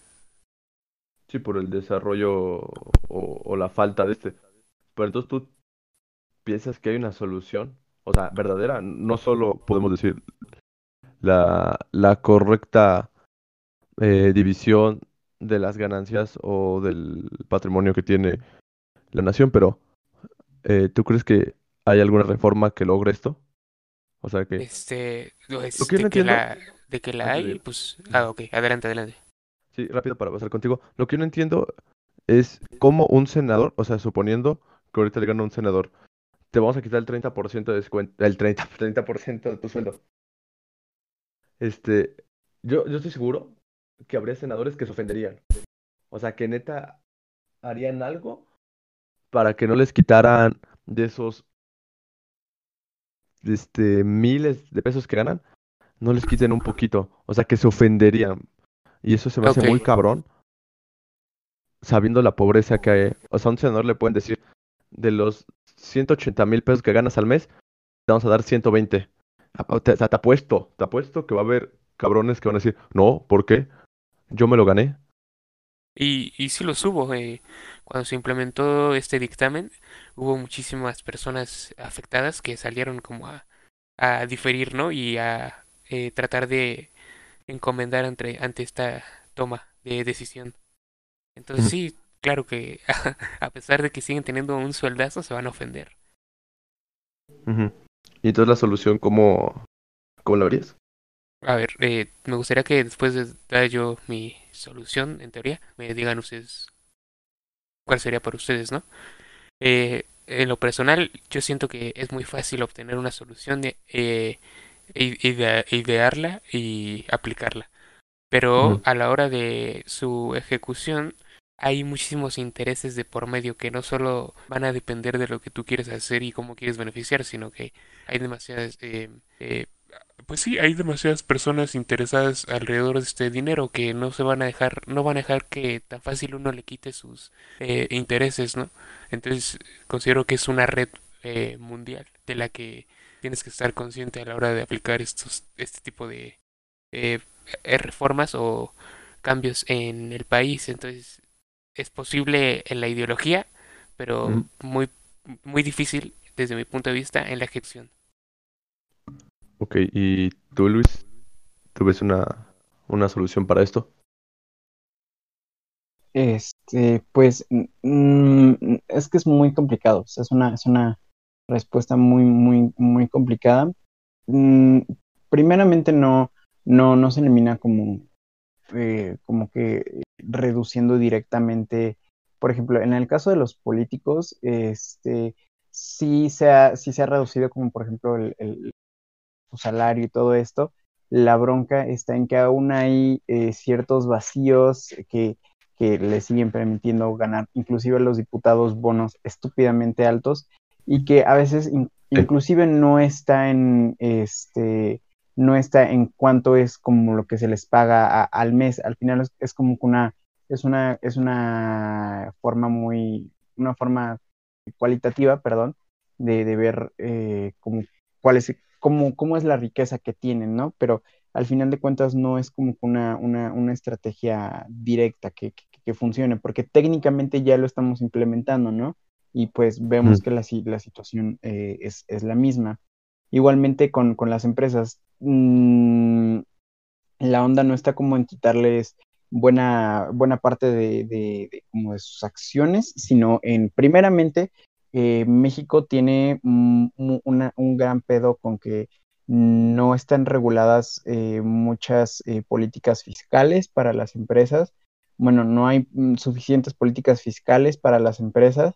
Sí, por el desarrollo o, o la falta de este. Pero entonces tú piensas que hay una solución, o sea, verdadera, no solo podemos decir la, la correcta eh, división de las ganancias o del patrimonio que tiene la nación, pero eh, ¿tú crees que hay alguna reforma que logre esto? O sea que...
Este, pues,
Lo que yo
de
no
que la, de que la hay, pues, ah, ok, adelante, adelante.
Sí, rápido para pasar contigo. Lo que yo no entiendo es cómo un senador, o sea, suponiendo que ahorita le gana un senador, te vamos a quitar el 30% de descuento, el 30, 30% de tu sueldo. Este, yo, yo estoy seguro que habría senadores que se ofenderían. O sea, que neta harían algo para que no les quitaran de esos este, miles de pesos que ganan, no les quiten un poquito. O sea, que se ofenderían. Y eso se me hace muy cabrón. Sabiendo la pobreza que hay. O sea, a un senador le pueden decir, de los 180 mil pesos que ganas al mes, te vamos a dar 120. Ap- Te, o sea, te apuesto, te apuesto que va a haber cabrones que van a decir, no, ¿por qué? Yo me lo gané.
Y, y sí lo hubo. eh, cuando se implementó este dictamen, hubo muchísimas personas afectadas que salieron como a, a diferir, ¿no? Y a eh, tratar de encomendar ante, ante esta toma de decisión. Entonces sí, claro que a pesar de que siguen teniendo un sueldazo, se van a ofender.
Y entonces la solución, ¿cómo, cómo la verías?
A ver, eh, me gustaría que después de dar yo mi solución, en teoría, me digan ustedes cuál sería para ustedes, ¿no? Eh, en lo personal, yo siento que es muy fácil obtener una solución, de, eh, idea- idearla y aplicarla. Pero a la hora de su ejecución, hay muchísimos intereses de por medio que no solo van a depender de lo que tú quieres hacer y cómo quieres beneficiar, sino que hay demasiadas, eh, eh, pues sí, hay demasiadas personas interesadas alrededor de este dinero que no se van a dejar, no van a dejar que tan fácil uno le quite sus eh, intereses, ¿no? Entonces considero que es una red eh, mundial de la que tienes que estar consciente a la hora de aplicar estos, este tipo de eh, eh, reformas o cambios en el país. Entonces es posible en la ideología, pero muy, muy difícil desde mi punto de vista en la ejecución.
Ok, ¿y tú, Luis? ¿Tú ves una, una solución para esto?
Este, pues, mm, es que es muy complicado. o sea, es una, es una respuesta muy, muy, muy complicada. Mm, primeramente no, no, no se elimina como, eh, como que reduciendo directamente. Por ejemplo, en el caso de los políticos, este, sí se ha, sí se ha reducido como por ejemplo el, su salario y todo esto. La bronca está en que aún hay eh, ciertos vacíos que que le siguen permitiendo ganar, inclusive a los diputados, bonos estúpidamente altos y que a veces inclusive no está en este no está en cuánto es como lo que se les paga al mes. Al final es, como una es una es una forma muy una forma cualitativa, perdón, de, de ver eh, como cuál es cómo, cómo es la riqueza que tienen, ¿no? Pero al final de cuentas no es como una, una, una estrategia directa que, que, funcione, porque técnicamente ya lo estamos implementando, ¿no? Y pues vemos que la, la situación eh, es, es, la misma. Igualmente con, con las empresas, mmm, la onda no está como en quitarles buena, buena parte de, de, como de sus acciones, sino en primeramente eh, México tiene un, gran pedo con que no están reguladas eh, muchas eh, políticas fiscales para las empresas. Bueno, no hay mm, suficientes políticas fiscales para las empresas.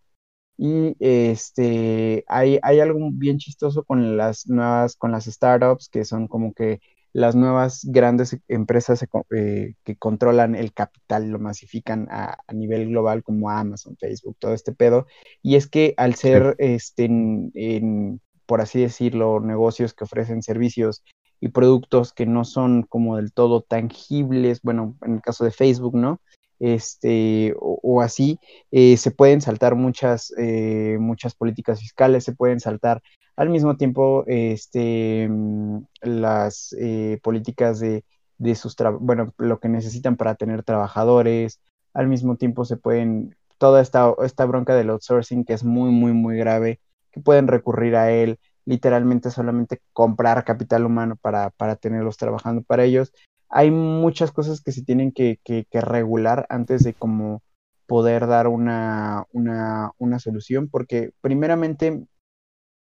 Y este, hay, hay algo bien chistoso con las nuevas, con las startups, que son como que las nuevas grandes empresas eh, que controlan el capital, lo masifican a, nivel global como Amazon, Facebook, todo este pedo. Y es que al ser, este, en, por así decirlo, negocios que ofrecen servicios y productos que no son como del todo tangibles, bueno, en el caso de Facebook, ¿no? Este, o, así, eh, se pueden saltar muchas, eh, muchas políticas fiscales, se pueden saltar al mismo tiempo este, mm, las eh, políticas de, de sus, bueno, lo que necesitan para tener trabajadores, al mismo tiempo se pueden, toda esta, esta bronca del outsourcing que es muy, muy, muy grave, que pueden recurrir a él, literalmente solamente comprar capital humano para, para tenerlos trabajando para ellos. Hay muchas cosas que se tienen que, que, que regular antes de como poder dar una, una, una solución, porque primeramente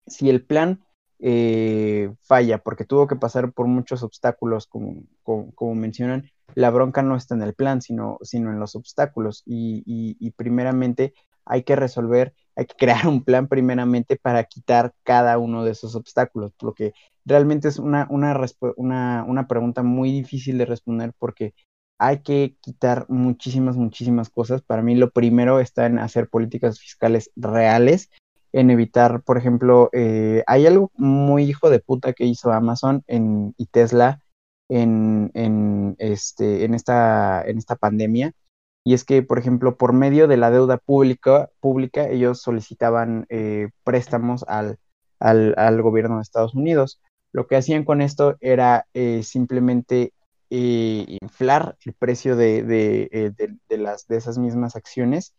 si el plan eh, falla porque tuvo que pasar por muchos obstáculos, como, como, mencionan, la bronca no está en el plan, sino, sino en los obstáculos. Y, y, primeramente hay que resolver, hay que crear un plan primeramente para quitar cada uno de esos obstáculos, porque realmente es una, una, una, una pregunta muy difícil de responder porque hay que quitar muchísimas, muchísimas cosas. Para mí lo primero está en hacer políticas fiscales reales en evitar, por ejemplo, eh, hay algo muy hijo de puta que hizo Amazon en, y Tesla en, en, este, en, esta, en esta pandemia. Y es que, por ejemplo, por medio de la deuda pública, pública ellos solicitaban eh, préstamos al, al, gobierno de Estados Unidos. Lo que hacían con esto era eh, simplemente inflar el precio de, de, de, las, de esas mismas acciones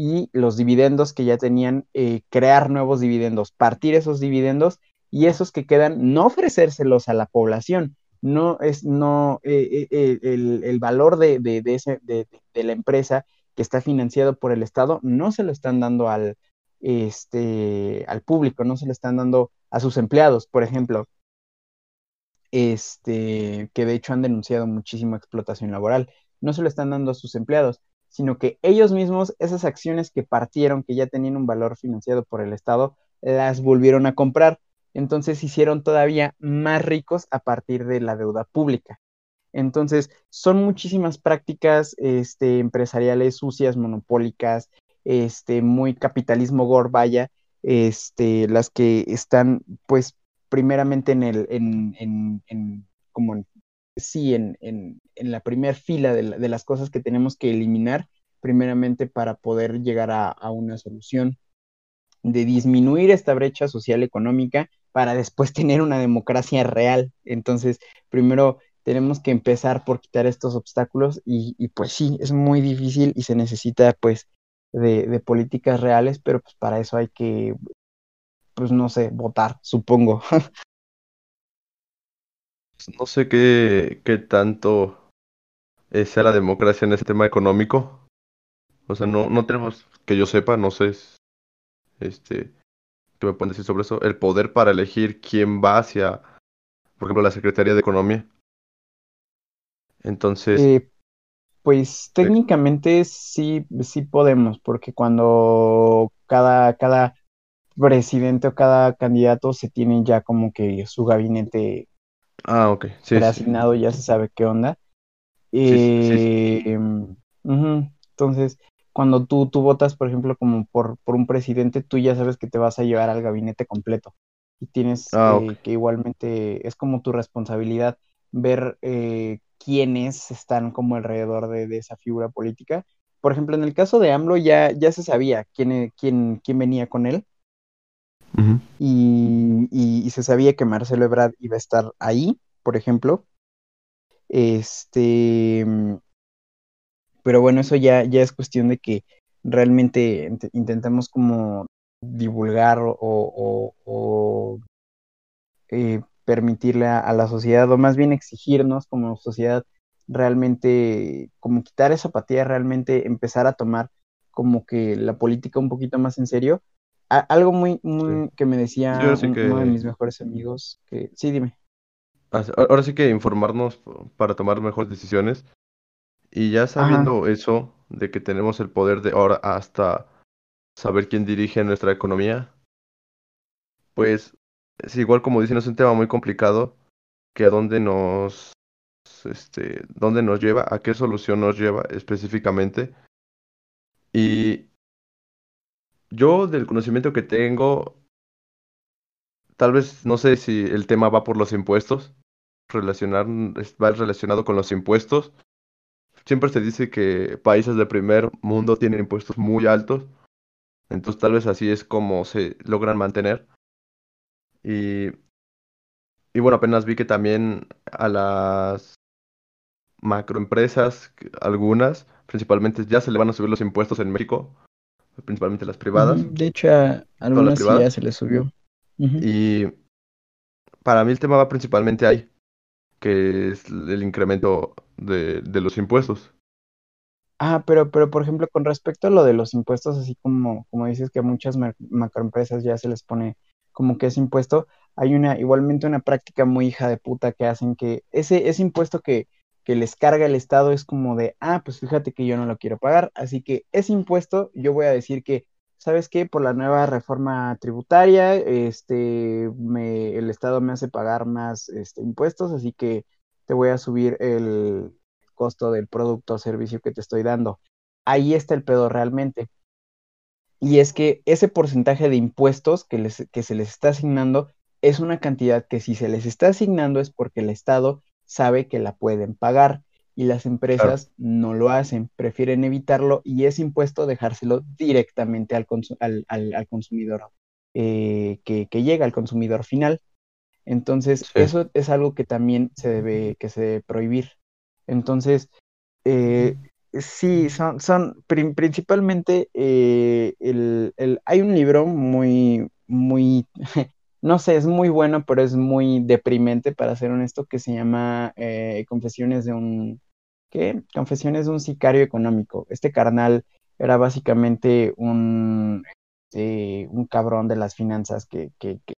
y los dividendos que ya tenían, eh, crear nuevos dividendos, partir esos dividendos y esos que quedan, no ofrecérselos a la población. No es, no, eh, eh, el, valor de, de, ese, de, la empresa que está financiado por el Estado no se lo están dando al, este, al público, no se lo están dando a sus empleados, por ejemplo, este, que de hecho han denunciado muchísima explotación laboral, no se lo están dando a sus empleados, sino que ellos mismos, esas acciones que partieron, que ya tenían un valor financiado por el Estado, las volvieron a comprar. Entonces hicieron todavía más ricos a partir de la deuda pública. Entonces, son muchísimas prácticas este, empresariales sucias, monopólicas, este, muy capitalismo gore, vaya, este, las que están, pues, primeramente en el, en, en, como en sí en, en, en la primera fila de, las cosas que tenemos que eliminar, primeramente para poder llegar a, a, una solución de disminuir esta brecha social económica para después tener una democracia real. Entonces, primero tenemos que empezar por quitar estos obstáculos y, y pues sí, es muy difícil y se necesita pues de, políticas reales, pero pues para eso hay que, pues no sé, votar, supongo.
no sé qué, qué tanto sea la democracia en este tema económico. O sea, no, no tenemos, que yo sepa, no sé, este, ¿qué me pueden decir sobre eso? El poder para elegir quién va hacia, por ejemplo, la Secretaría de Economía. Entonces...
Eh, pues técnicamente sí, sí podemos, porque cuando cada, cada presidente o cada candidato se tiene ya como que su gabinete
Ah, ok. Sí,
asignado, ya se sabe qué onda. Eh, Entonces, cuando tú, tú votas, por ejemplo, como por, por un presidente, tú ya sabes que te vas a llevar al gabinete completo. Y tienes
Ah,
eh, que igualmente, es como tu responsabilidad ver eh, quiénes están como alrededor de, de esa figura política. Por ejemplo, en el caso de AMLO ya, ya se sabía quién, quién, quién venía con él y, y- y se sabía que Marcelo Ebrard iba a estar ahí, por ejemplo. Este, pero bueno, eso ya, ya es cuestión de que realmente int- intentemos como divulgar o, o- o, eh, permitirle a, a la sociedad, o más bien exigirnos como sociedad realmente, como quitar esa apatía, realmente empezar a tomar como que la política un poquito más en serio. A- algo muy, muy que me decía
ahora sí
un- uno de mis mejores amigos, que sí, dime.
así- ahora sí que informarnos para tomar mejores decisiones. Y ya
Ajá.
sabiendo eso, de que tenemos el poder de ahora hasta saber quién dirige nuestra economía, pues es igual como dicen, es un tema muy complicado que a dónde nos, este, dónde nos lleva, a qué solución nos lleva específicamente. Y yo del conocimiento que tengo, tal vez no sé si el tema va por los impuestos, relacionar, va relacionado con los impuestos. Siempre se dice que países de primer mundo tienen impuestos muy altos, entonces tal vez así es como se logran mantener. Y, y bueno, apenas vi que también a las macroempresas, algunas, principalmente ya se le van a subir los impuestos en México, principalmente las privadas,
De hecho, a algunas ya se les subió.
Y para mí el tema va principalmente ahí, que es el incremento de, de los impuestos.
Ah, pero, pero por ejemplo, con respecto a lo de los impuestos, así como, como dices que a muchas ma- macroempresas ya se les pone como que ese impuesto, hay una, igualmente una práctica muy hija de puta que hacen que ese, ese impuesto que, que les carga el Estado es como de, ah, pues fíjate que yo no lo quiero pagar, así que ese impuesto yo voy a decir que, ¿sabes qué? Por la nueva reforma tributaria, este, me, el Estado me hace pagar más, este, impuestos, así que te voy a subir el costo del producto o servicio que te estoy dando. Ahí está el pedo realmente. Y es que ese porcentaje de impuestos que, les, que se les está asignando es una cantidad que si se les está asignando es porque el Estado sabe que la pueden pagar y las
Claro.
empresas no lo hacen, prefieren evitarlo y ese impuesto dejárselo directamente al, consu- al, al, al consumidor eh, que, que llega al consumidor final. Entonces,
Sí.
eso es algo que también se debe, que se debe prohibir. Entonces, eh, sí, son, son prin- principalmente eh, el, el- hay un libro muy, muy, no sé, es muy bueno, pero es muy deprimente, para ser honesto, que se llama eh, Confesiones de un, ¿qué? Confesiones de un sicario económico. Este carnal era básicamente un, eh, un cabrón de las finanzas que, que, que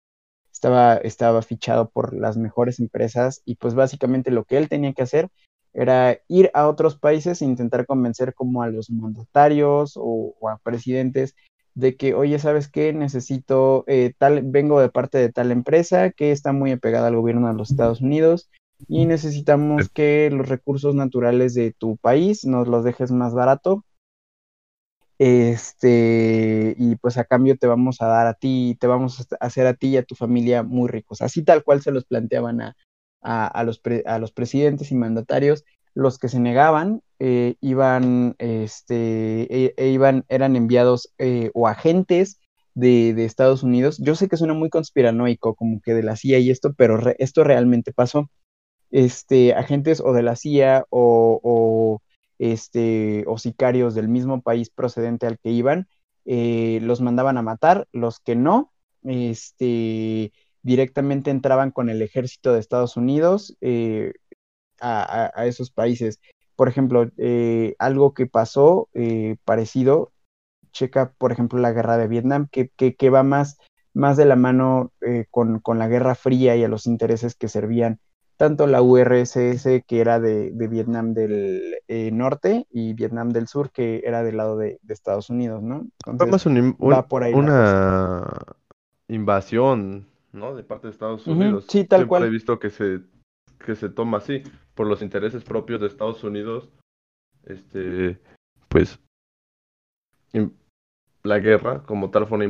estaba, estaba fichado por las mejores empresas y pues básicamente lo que él tenía que hacer era ir a otros países e intentar convencer como a los mandatarios o, o a presidentes de que, oye, ¿sabes qué? Necesito eh, tal, vengo de parte de tal empresa que está muy apegada al gobierno de los Estados Unidos y necesitamos que los recursos naturales de tu país nos los dejes más barato. Este, y pues a cambio te vamos a dar a ti, te vamos a hacer a ti y a tu familia muy ricos. Así tal cual se los planteaban a, a, los, a los presidentes y mandatarios. Los que se negaban eh, iban, este, e, e iban, eran enviados eh, o agentes de, de, Estados Unidos. Yo sé que suena muy conspiranoico, como que de la CIA y esto, pero esto realmente pasó. Este, agentes o de la CIA o este, o sicarios del mismo país procedente al que iban, eh, los mandaban a matar, los que no, este, directamente entraban con el ejército de Estados Unidos eh, a, esos países. Por ejemplo, eh, algo que pasó parecido, checa, por ejemplo, la guerra de Vietnam, que, que, que va más, más de la mano con, con, la Guerra Fría y a los intereses que servían tanto la URSS, que era de, de Vietnam del eh, norte, y Vietnam del sur, que era del lado de, de Estados Unidos, ¿no?
Entonces, un, un,
va por ahí
una invasión, ¿no? De parte de Estados
uh -huh.
Unidos.
Sí, tal
Siempre
cual.
he visto que se, que se toma así, por los intereses propios de Estados Unidos, este, pues la guerra como tal fue una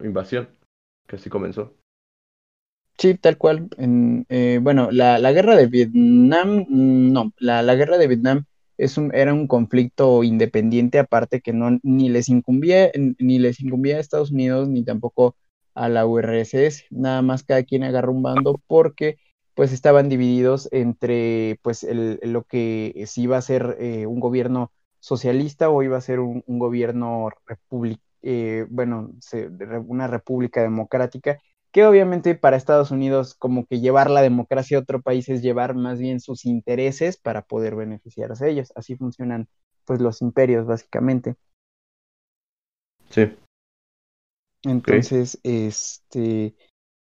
invasión, que así comenzó.
Sí, tal cual. Eh, bueno, la, guerra de Vietnam, mm, no, la, guerra de Vietnam es un, era un conflicto independiente, aparte que no ni les incumbía, ni les incumbía a Estados Unidos ni tampoco a la URSS, nada más cada quien agarró un bando porque pues estaban divididos entre pues el, lo que si iba a ser eh, un gobierno socialista o iba a ser un, gobierno eh, bueno, una república democrática, que obviamente para Estados Unidos como que llevar la democracia a otro país es llevar más bien sus intereses para poder beneficiarse de ellos. Así funcionan pues los imperios básicamente.
Sí.
Entonces, este,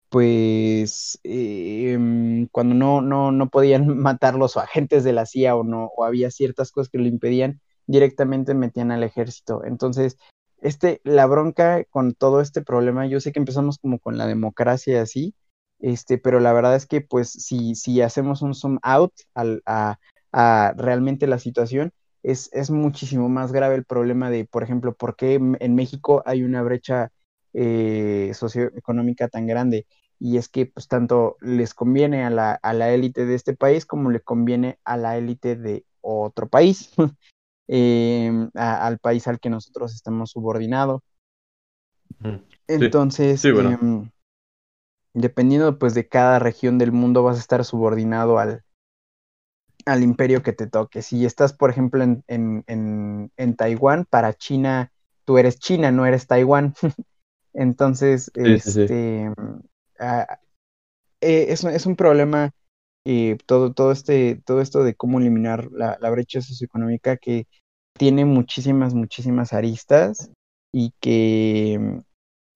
pues em, cuando no, no, no podían matar los agentes de la CIA o no, o había ciertas cosas que lo impedían, directamente metían al ejército. Entonces, este, la bronca con todo este problema, yo sé que empezamos como con la democracia así, este, pero la verdad es que pues si, si hacemos un zoom out al, a, a, realmente la situación, es, es, muchísimo más grave el problema de, por ejemplo, por qué en México hay una brecha eh, socioeconómica tan grande. Y es que pues tanto les conviene a la, a la élite de este país como le conviene a la élite de otro país. Em, al país al que nosotros estamos subordinados. Entonces, em, dependiendo pues de cada región del mundo vas a estar subordinado al, al imperio que te toque. Si estás, por ejemplo, en, en, en, Taiwán, para China, tú eres China, no eres Taiwán. Entonces, este, eh, es, es, un problema eh, todo, todo, este, todo esto de cómo eliminar la, la brecha socioeconómica que tiene muchísimas, muchísimas aristas y que,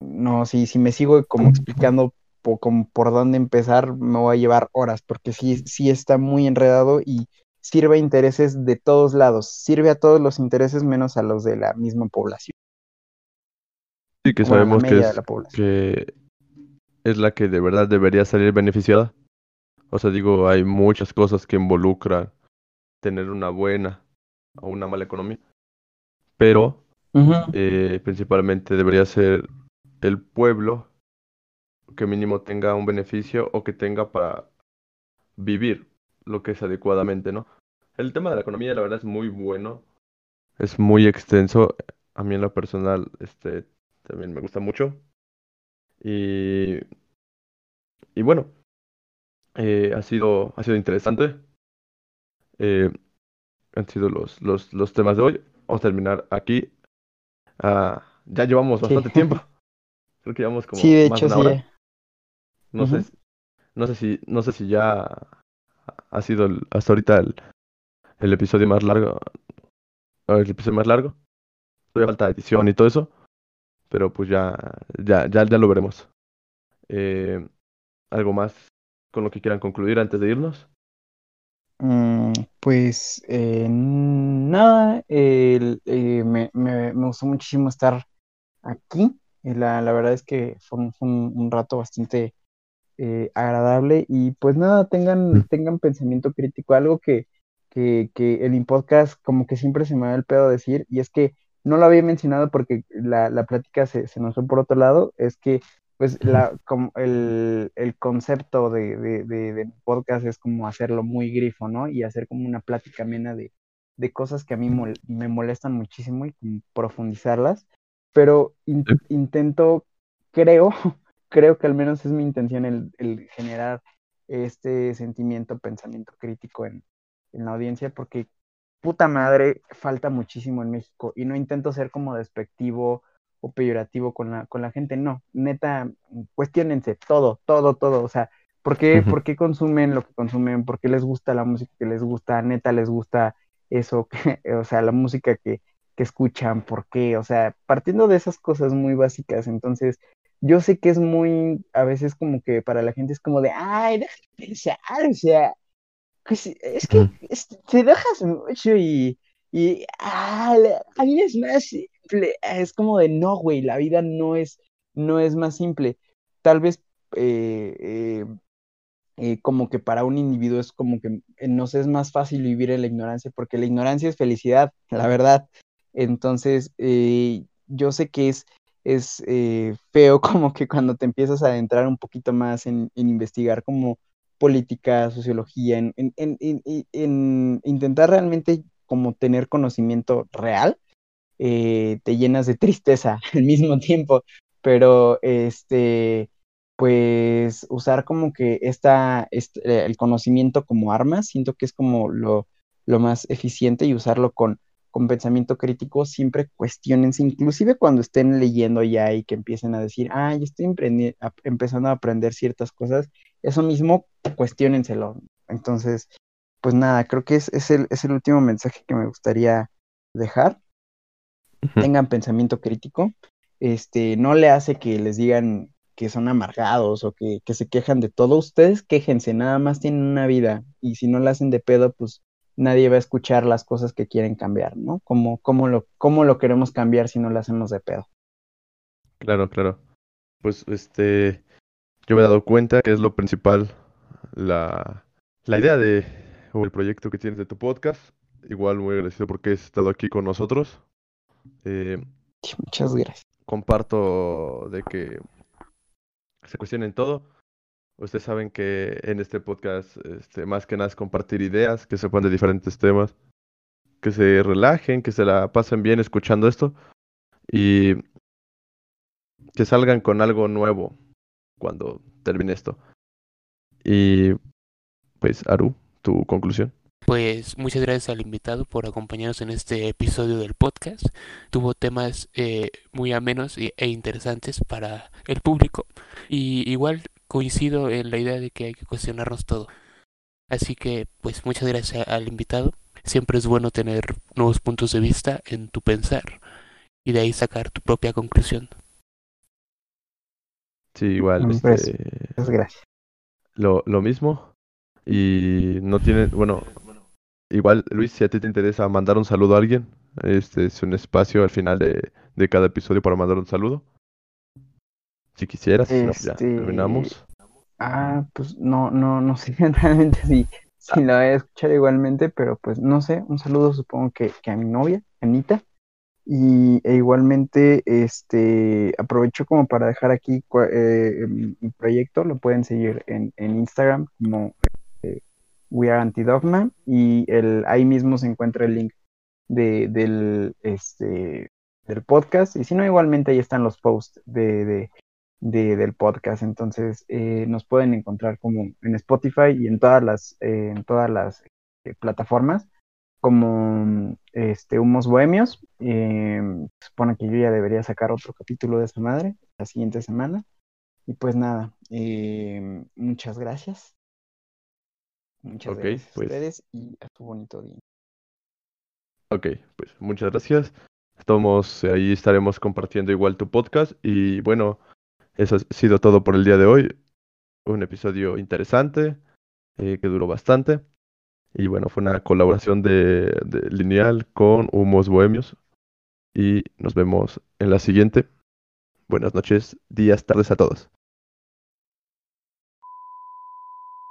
no, si, si me sigo como explicando por, por dónde empezar, me voy a llevar horas, porque sí, sí está muy enredado y sirve a intereses de todos lados, sirve a todos los intereses menos a los de la misma población.
Sí, que sabemos que es, que es la que de verdad debería salir beneficiada. O sea, digo, hay muchas cosas que involucran tener una buena o una mala economía, pero eh, principalmente debería ser el pueblo que mínimo tenga un beneficio o que tenga para vivir lo que es adecuadamente, ¿no? El tema de la economía, la verdad, es muy bueno, es muy extenso. A mí en lo personal, este, también me gusta mucho. Y, y bueno, eh, ha sido, ha sido interesante. Eh, han sido los, los, los temas de hoy. Vamos a terminar aquí. Ah, ya llevamos bastante tiempo. Creo que llevamos como
sí, de hecho, una hora.
No, sé, no sé si no sé si ya ha sido hasta ahorita el, el episodio más largo. El episodio más largo. Todavía falta edición y todo eso. Pero pues ya, ya, ya, ya lo veremos. Eh, ¿Algo más con lo que quieran concluir antes de irnos?
Mm, pues eh, nada, eh, me, me, gustó muchísimo estar aquí. La, la verdad es que fue un, rato bastante eh, agradable y pues nada, tengan, mm. tengan pensamiento crítico, algo que, que, que en mi podcast como que siempre se me da el pedo decir y es que no lo había mencionado porque la, la plática se, se nos fue por otro lado, es que pues la, como el, el concepto de, de, de, podcast es como hacerlo muy grifo, ¿no? Y hacer como una plática amena de, cosas que a mí me molestan muchísimo y profundizarlas, pero intento, creo, creo que al menos es mi intención el, el generar este sentimiento, pensamiento crítico en, en la audiencia, porque puta madre, falta muchísimo en México. Y no intento ser como despectivo o peyorativo con la, con la gente, no, neta, cuestionense todo, todo, todo, o sea, ¿por qué, ¿por qué consumen lo que consumen? ¿Por qué les gusta la música que les gusta? Neta, les gusta eso, o sea, la música que, que escuchan, ¿por qué? O sea, partiendo de esas cosas muy básicas, entonces, yo sé que es muy, a veces como que para la gente es como de, ay, déjame pensar, o sea, pues, es que te dejas mucho y, y ah, la vida es más es como de no, güey, la vida no es, no es más simple. Tal vez eh, eh, eh, como que para un individuo es como que nos es más fácil vivir en la ignorancia, porque la ignorancia es felicidad, la verdad. Entonces, yo sé que es, es feo como que cuando te empiezas a adentrar un poquito más en, investigar como política, sociología, en, en, intentar realmente como tener conocimiento real, eh, te llenas de tristeza al mismo tiempo, pero este, pues usar como que esta, este, el conocimiento como arma, siento que es como lo, lo más eficiente y usarlo con, con pensamiento crítico, siempre cuestionense, inclusive cuando estén leyendo ya y que empiecen a decir, ah, ya estoy empezando a aprender ciertas cosas, eso mismo, cuestionenselo. Entonces, pues nada, creo que es, es, el, es el último mensaje que me gustaría dejar. Tengan pensamiento crítico. Este, no le hace que les digan que son amargados o que, que, se quejan de todo. Ustedes quéjense, nada más tienen una vida. Y si no la hacen de pedo, pues nadie va a escuchar las cosas que quieren cambiar, ¿no? ¿Cómo, cómo, lo, cómo lo queremos cambiar si no lo hacemos de pedo?
Claro, claro. Pues este, yo me he dado cuenta que es lo principal, la, la idea de, o el proyecto que tienes de tu podcast. Igual muy agradecido porque has estado aquí con nosotros. Eh,
Muchas gracias.
Comparto de que se cuestionen todo. Ustedes saben que en este podcast, este, más que nada es compartir ideas, que se sepan de diferentes temas, que se relajen, que se la pasen bien escuchando esto y que salgan con algo nuevo cuando termine esto. Y pues, Aru, tu conclusión.
Pues muchas gracias al invitado por acompañarnos en este episodio del podcast. Tuvo temas eh, muy amenos e interesantes para el público. Y igual coincido en la idea de que hay que cuestionarnos todo. Así que pues muchas gracias al invitado. Siempre es bueno tener nuevos puntos de vista en tu pensar y de ahí sacar tu propia conclusión.
Sí, igual.
Pues, este, gracias.
Lo, lo mismo. Y no tiene, bueno, Igual, Luis, si a ti te interesa mandar un saludo a alguien, este es un espacio al final de, de cada episodio para mandar un saludo. Si quisieras, ya
Este,
terminamos.
Ah, pues no, no, no sé realmente si, si la voy a escuchar igualmente, pero pues no sé, un saludo supongo que, que a mi novia, Anita. Y e igualmente, este, aprovecho como para dejar aquí cua- eh, mi proyecto, lo pueden seguir en, en Instagram como We Are Antidogma y el, ahí mismo se encuentra el link de, del, este, del podcast. Y si no, igualmente ahí están los posts de, de, de- del podcast. Entonces eh, nos pueden encontrar como en Spotify y en todas las, eh, en todas las eh, plataformas como este, Humos Bohemios. Eh, supone que yo ya debería sacar otro capítulo de esa madre la siguiente semana. Y pues nada, muchas gracias. Muchas gracias
pues.
a ustedes y a su bonito día.
Ok, pues muchas gracias. Estamos, ahí estaremos compartiendo igual tu podcast. Y bueno, eso ha sido todo por el día de hoy. Un episodio interesante, eh, que duró bastante. Y bueno, fue una colaboración de, de Lineal con Humos Bohemios. Y nos vemos en la siguiente. Buenas noches, días, tardes a todos.